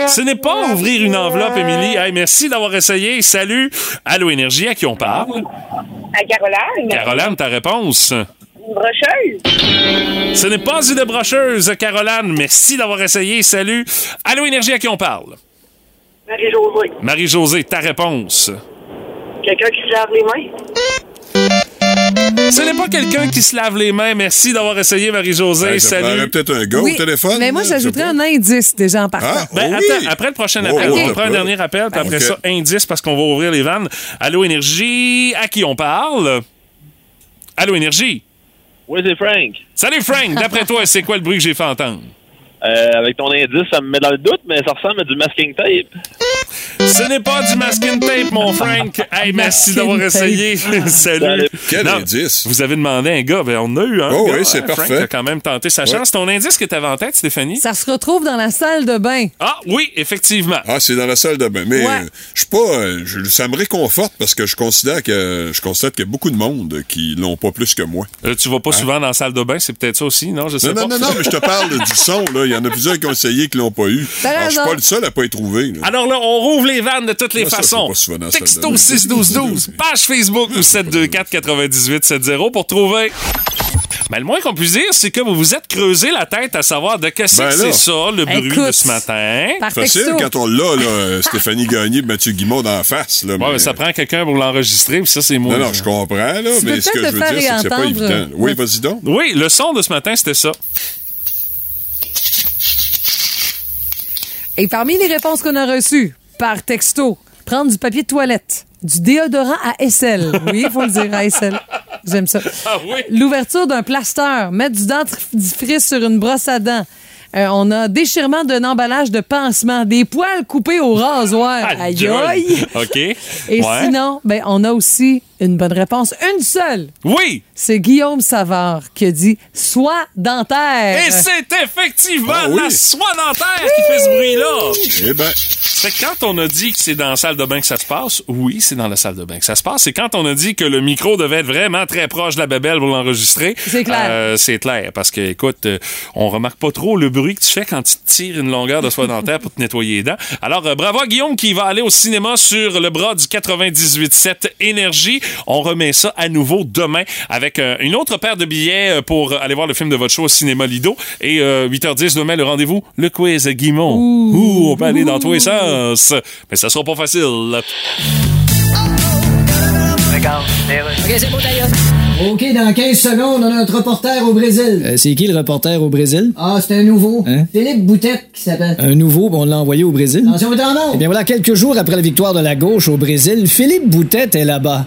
Speaker 2: Ce n'est pas ouvrir une enveloppe, Émilie. Hey, merci d'avoir essayé. Salut. Allô, Énergie, à qui on parle?
Speaker 16: À Caroline.
Speaker 2: Caroline, ta réponse?
Speaker 16: Une brocheuse?
Speaker 2: Ce n'est pas une brocheuse, Caroline. Merci d'avoir essayé. Salut. Allô, Énergie, à qui on parle?
Speaker 16: Marie-Josée.
Speaker 2: Marie-Josée, ta réponse?
Speaker 16: Quelqu'un qui se lave les mains?
Speaker 2: Ce n'est pas quelqu'un qui se lave les mains. Merci d'avoir essayé, Marie-Josée.
Speaker 6: Ça
Speaker 2: Salut.
Speaker 6: peut-être un gars
Speaker 1: Oui,
Speaker 6: au téléphone.
Speaker 1: Mais moi, j'ajouterais
Speaker 6: pas.
Speaker 1: un indice déjà en partant.
Speaker 6: Ah,
Speaker 2: Ben,
Speaker 6: oh oui.
Speaker 2: attends, après le prochain
Speaker 6: Oh,
Speaker 2: appel,
Speaker 6: oh,
Speaker 2: on prend un dernier appel, puis après ça, indice parce qu'on va ouvrir les vannes. Allô, Énergie, à qui on parle? Allô, Énergie?
Speaker 17: Oui, c'est Frank.
Speaker 2: Salut, Frank. D'après toi, c'est quoi le bruit que j'ai fait entendre?
Speaker 17: Euh, avec ton indice, ça me met dans le doute, mais ça ressemble à du masking tape.
Speaker 2: Ce n'est pas du masking tape, mon Frank. Hey, merci d'avoir essayé. [laughs] Salut.
Speaker 6: Quel
Speaker 2: Non,
Speaker 6: indice?
Speaker 2: Vous avez demandé un gars, ben on a eu un
Speaker 6: Oh
Speaker 2: gars,
Speaker 6: oui, c'est
Speaker 2: hein, Frank
Speaker 6: parfait.
Speaker 2: a quand même tenté sa chance. Ton indice que tu avais en tête, Stéphanie?
Speaker 1: Ça se retrouve dans la salle de bain.
Speaker 2: Ah oui, effectivement.
Speaker 6: Ah, c'est dans la salle de bain. Mais
Speaker 1: Ouais.
Speaker 6: euh, je suis pas. euh, je- ça me réconforte parce que je considère que je constate qu'il y a beaucoup de monde qui l'ont pas plus que moi.
Speaker 2: Euh, tu vas pas souvent dans la salle de bain, c'est peut-être ça aussi, non? Je sais
Speaker 6: Non,
Speaker 2: pas.
Speaker 6: non, non, non, mais je te parle du son. Il y en a plusieurs qui ont essayé qui l'ont pas eu. Alors, je suis pas le seul à pas y trouver. là.
Speaker 2: Alors là, on rouvre les vannes de toutes les
Speaker 6: Moi, je
Speaker 2: façons.
Speaker 6: dans
Speaker 2: Texto
Speaker 6: bain. [laughs]
Speaker 2: 61212, page Facebook ou 724 9870 pour trouver Ben, le moins qu'on puisse dire, c'est que vous vous êtes creusé la tête à savoir de qu'est-ce
Speaker 6: Ben
Speaker 2: que
Speaker 6: là.
Speaker 2: c'est ça, le bruit
Speaker 1: Écoute,
Speaker 2: de ce matin.
Speaker 6: Facile
Speaker 1: texto.
Speaker 6: quand on l'a, là, Stéphanie Gagné et Mathieu Guimond en face. Là,
Speaker 2: Ouais, mais ça prend quelqu'un pour l'enregistrer, puis ça, c'est moi.
Speaker 6: Non, non, je comprends, là,
Speaker 1: Tu
Speaker 6: mais ce que je veux dire, c'est que c'est pas évident. Oui, vas-y donc.
Speaker 2: Oui, le son de ce matin, c'était ça.
Speaker 1: Et parmi les réponses qu'on a reçues par texto, prendre du papier de toilette, du déodorant à aisselle. Oui, il faut le dire, à aisselle. J'aime ça.
Speaker 2: Ah oui?
Speaker 1: L'ouverture d'un plaster, mettre du dentifrice sur une brosse à dents. Euh, on a déchirement d'un emballage de pansement, des poils coupés au rasoir. Aïe aïe!
Speaker 2: OK.
Speaker 1: Et
Speaker 2: Ouais.
Speaker 1: sinon, ben, on a aussi une bonne réponse, une seule.
Speaker 2: Oui!
Speaker 1: C'est Guillaume Savard qui a dit soie dentaire.
Speaker 2: Et c'est effectivement
Speaker 6: Ah oui.
Speaker 2: la soie dentaire qui fait ce bruit-là.
Speaker 6: Eh ben,
Speaker 2: C'est que quand on a dit que c'est dans la salle de bain que ça se passe, oui, c'est dans la salle de bain que ça se passe. C'est quand on a dit que le micro devait être vraiment très proche de la bébelle pour l'enregistrer.
Speaker 1: C'est clair.
Speaker 2: Euh, c'est clair. Parce que, écoute, euh, on remarque pas trop le bruit que tu fais quand tu te tires une longueur de soie dentaire pour te nettoyer les dents. Alors, euh, bravo à Guillaume qui va aller au cinéma sur le bras du 98.7 Énergie. On remet ça à nouveau demain avec euh, une autre paire de billets euh, pour aller voir le film de votre show au cinéma Lido. Et euh, 8h10 demain, le rendez-vous, le quiz Guimont. Ouh, on peut aller dans tous les sens. Mais ça sera pas facile.
Speaker 16: OK,
Speaker 5: dans 15 secondes, on a notre reporter au Brésil. Euh, c'est qui le reporter au Brésil? Ah, c'est un nouveau. Philippe Boutette qui s'appelle. Un nouveau, on l'a envoyé au Brésil. Attention. Eh bien voilà, quelques jours après la victoire de la gauche au Brésil, Philippe Boutette est là-bas.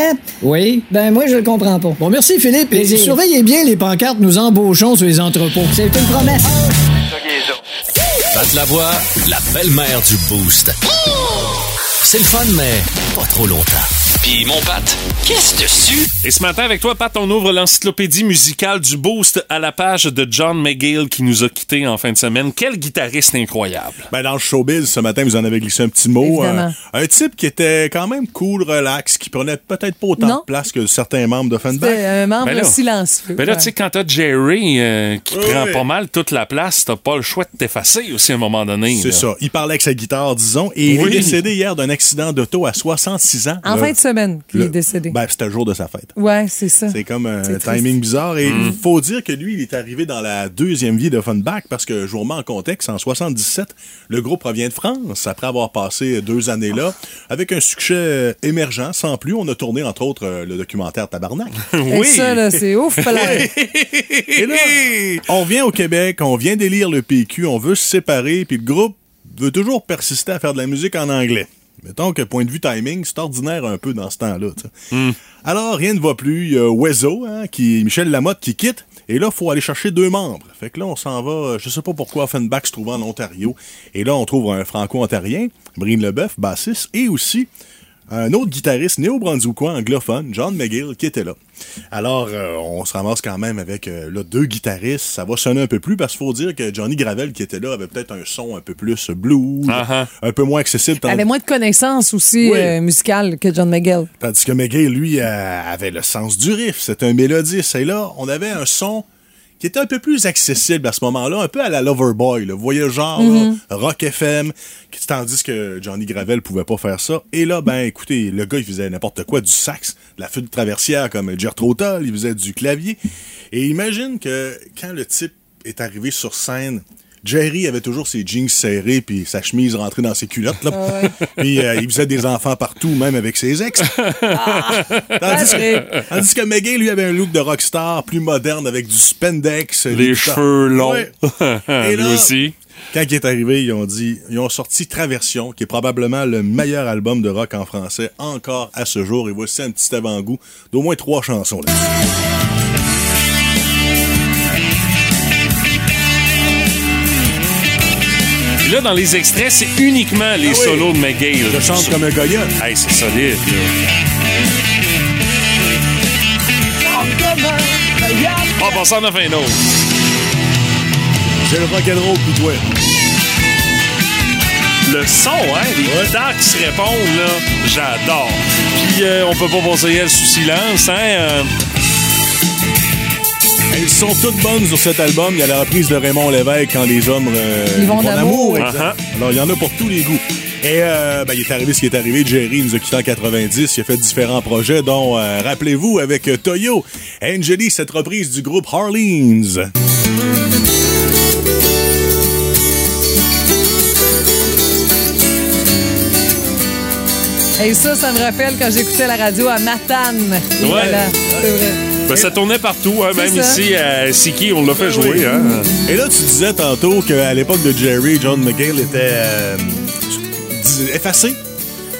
Speaker 5: Oui.
Speaker 16: ben moi, je le comprends pas.
Speaker 5: Bon, merci Philippe. Et
Speaker 16: Plaisir.
Speaker 5: surveillez bien les pancartes nous embauchons sur les entrepôts.
Speaker 16: C'est une promesse.
Speaker 18: Pat la voix, la belle-mère du Boost. C'est le fun, mais pas trop longtemps. Puis mon Pat, qu'est-ce dessus?
Speaker 2: Et ce matin, avec toi, Pat, on ouvre l'encyclopédie musicale du Boost à la page de John McGill qui nous a quittés en fin de semaine. Quel guitariste incroyable!
Speaker 15: Ben, dans le showbiz, ce matin, vous en avez glissé un petit mot.
Speaker 1: Évidemment.
Speaker 15: Un, type qui était quand même cool, relax, qui prenait peut-être pas autant
Speaker 1: Non.
Speaker 15: de place que certains membres de Offenbach.
Speaker 1: un membre
Speaker 2: Ben là.
Speaker 1: silencieux.
Speaker 2: Ben là,
Speaker 1: Ouais.
Speaker 2: tu sais, quand t'as Jerry euh, qui
Speaker 15: Oui,
Speaker 2: prend pas mal toute la place, t'as pas le choix de t'effacer aussi à un moment donné.
Speaker 15: C'est ça. Il parlait avec sa guitare, disons, et il est décédé hier d'un accident d'auto à 66 ans.
Speaker 1: En
Speaker 15: Le-
Speaker 1: fin de semaine qu'il est décédé.
Speaker 15: Ben, c'était le jour de sa fête.
Speaker 1: ouais, c'est ça.
Speaker 15: C'est comme un
Speaker 1: triste.
Speaker 15: timing bizarre. Et
Speaker 2: Mm.
Speaker 15: il faut dire que lui, il est arrivé dans la deuxième vie d'Offenbach parce que, je vous remets en contexte, en 77, le groupe revient de France après avoir passé deux années là avec un succès émergent. Sans plus, on a tourné, entre autres, euh, le documentaire Tabarnak. [laughs]
Speaker 1: Et ça, là, c'est ouf. [laughs] là.
Speaker 15: Et là, on vient au Québec, on vient d'élire le PQ, on veut se séparer, puis le groupe veut toujours persister à faire de la musique en anglais. Mettons que point de vue timing, c'est ordinaire un peu dans ce temps-là. sais. Alors, rien ne va plus. Il y a Wezo, hein, qui, Michel Lamotte, qui quitte. Et là, il faut aller chercher deux membres. Fait que là, on s'en va, je sais pas pourquoi Offenbach se trouve en Ontario. Et là, on trouve un franco-ontarien, Breen Leboeuf, bassiste, et aussi un autre guitariste néo-brunswickois anglophone, John McGill, qui était là. Alors, euh, on se ramasse quand même avec euh, là, deux guitaristes. Ça va sonner un peu plus parce qu'il faut dire que Johnny Gravel, qui était là, avait peut-être un son un peu plus blues, un peu moins accessible.
Speaker 1: Elle avait
Speaker 15: tandis-
Speaker 1: moins de connaissances aussi
Speaker 15: Oui.
Speaker 1: euh, musicales que John McGill.
Speaker 15: Tandis que McGill, lui, euh, avait le sens du riff. C'était un mélodiste. Et là, on avait un son qui était un peu plus accessible à ce moment-là, un peu à la Loverboy. Le genre,
Speaker 1: Mhm.
Speaker 15: rock FM, tandis que Johnny Gravel pouvait pas faire ça. Et là, ben, écoutez, le gars, il faisait n'importe quoi, du sax, de la flûte traversière comme Jethro Tull, il faisait du clavier. Et imagine que quand le type est arrivé sur scène, Jerry avait toujours ses jeans serrés puis sa chemise rentrée dans ses culottes. Là. Puis euh, il faisait des enfants partout, même avec ses ex. tandis, que, tandis que McGay, lui, avait un look de rockstar plus moderne avec du spandex.
Speaker 2: Les
Speaker 15: des
Speaker 2: cheveux longs.
Speaker 15: Ouais. [laughs]
Speaker 2: Lui
Speaker 15: Et là,
Speaker 2: aussi.
Speaker 15: Quand il est arrivé, ils ont dit, ils ont sorti Traversion, qui est probablement le meilleur album de rock en français encore à ce jour. Et voici un petit avant-goût d'au moins trois chansons. Là.
Speaker 2: Puis là, dans les extraits, c'est uniquement les
Speaker 15: Ah oui.
Speaker 2: solos de McGill.
Speaker 15: Je chante comme un Goya.
Speaker 2: Hey, c'est solide. On passe en a fait un autre.
Speaker 15: C'est le rock'n'roll puis toi.
Speaker 2: Le son, hein? Les guitares qui se répondent, là, j'adore. Puis euh, on peut pas passer elle sous silence, hein? euh,
Speaker 15: Elles sont toutes bonnes sur cet album. Il y a la reprise de Raymond Lévesque quand les hommes euh,
Speaker 1: Ils vont d'amour.
Speaker 2: Uh-huh.
Speaker 15: Alors, il y en a pour tous les goûts. Et euh, ben, il est arrivé ce qui est arrivé. Jerry nous a quittés en 90. Il a fait différents projets, dont, euh, rappelez-vous, avec euh, Toyo, Angeli, cette reprise du groupe Harleans.
Speaker 1: Et ça, ça me rappelle quand j'écoutais la radio à Matane.
Speaker 2: Ouais.
Speaker 1: voilà, c'est vrai.
Speaker 2: Ben, ça tournait partout, hein, même
Speaker 1: ça.
Speaker 2: ici à Siki, on l'a fait
Speaker 15: Oui.
Speaker 2: jouer. Hein?
Speaker 15: Et là, tu disais tantôt qu'à l'époque de Jerry, John McGill était euh, effacé.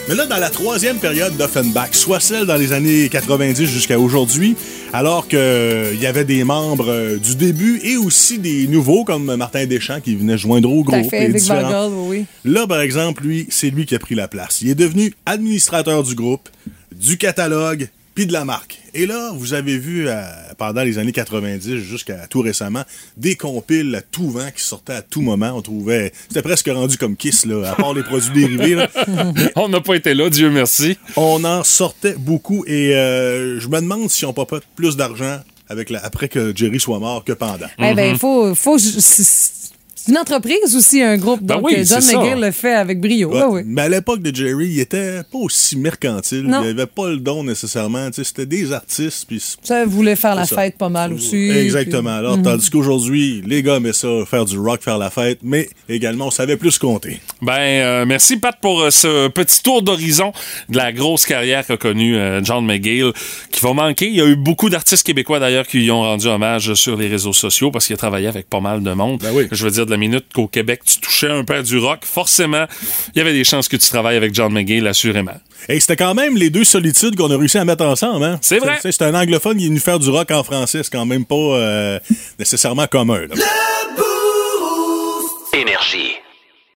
Speaker 15: Mais là, dans la troisième période d'Offenbach, soit celle dans les années 90 jusqu'à aujourd'hui, alors qu'il y avait des membres euh, du début et aussi des nouveaux, comme Martin Deschamps, qui venait joindre au groupe.
Speaker 1: fait. Vagel, oui.
Speaker 15: Là, par exemple, lui, c'est lui qui a pris la place. Il est devenu administrateur du groupe, du catalogue, puis de la marque. Et là, vous avez vu euh, pendant les années 90 jusqu'à tout récemment des compiles à tout vent qui sortaient à tout moment. On trouvait, c'était presque rendu comme Kiss là, à part les produits dérivés. là. [laughs]
Speaker 2: On n'a pas été là, Dieu merci.
Speaker 15: On en sortait beaucoup et euh, je me demande si on pas plus d'argent avec la, après que Jerry soit mort que pendant.
Speaker 1: Eh ben, il faut. faut c'est une entreprise aussi, un groupe?
Speaker 15: Ben
Speaker 1: Donc,
Speaker 15: oui,
Speaker 1: euh, John. McGill le fait avec brio.
Speaker 15: Ouais,
Speaker 1: Ouais, oui.
Speaker 15: Mais à l'époque de Jerry, il était pas aussi mercantile.
Speaker 1: Non.
Speaker 15: Il avait pas le don nécessairement. Tu sais, C'était des artistes. Puis
Speaker 1: Ça voulait faire la
Speaker 15: ça.
Speaker 1: fête pas mal aussi.
Speaker 15: Exactement.
Speaker 1: puis-
Speaker 15: Alors,
Speaker 1: Mhm.
Speaker 15: tandis qu'aujourd'hui, les gars aimaient ça, faire du rock, faire la fête, mais également, on savait plus compter.
Speaker 2: Ben, euh, merci Pat pour euh, ce petit tour d'horizon de la grosse carrière qu'a connue euh, John McGill, qui va manquer. Il y a eu beaucoup d'artistes québécois d'ailleurs qui lui ont rendu hommage sur les réseaux sociaux parce qu'il a travaillé avec pas mal de monde. Je veux dire, de la minute qu'au Québec tu touchais un peu à du rock, forcément, il y avait des chances que tu travailles avec John McGill, assurément.
Speaker 15: Et c'était quand même les deux solitudes qu'on a réussi à mettre ensemble. Hein?
Speaker 2: C'est vrai.
Speaker 15: C'est un anglophone qui est venu faire du rock en français. C'est quand même pas euh, nécessairement commun. là.
Speaker 12: Énergie.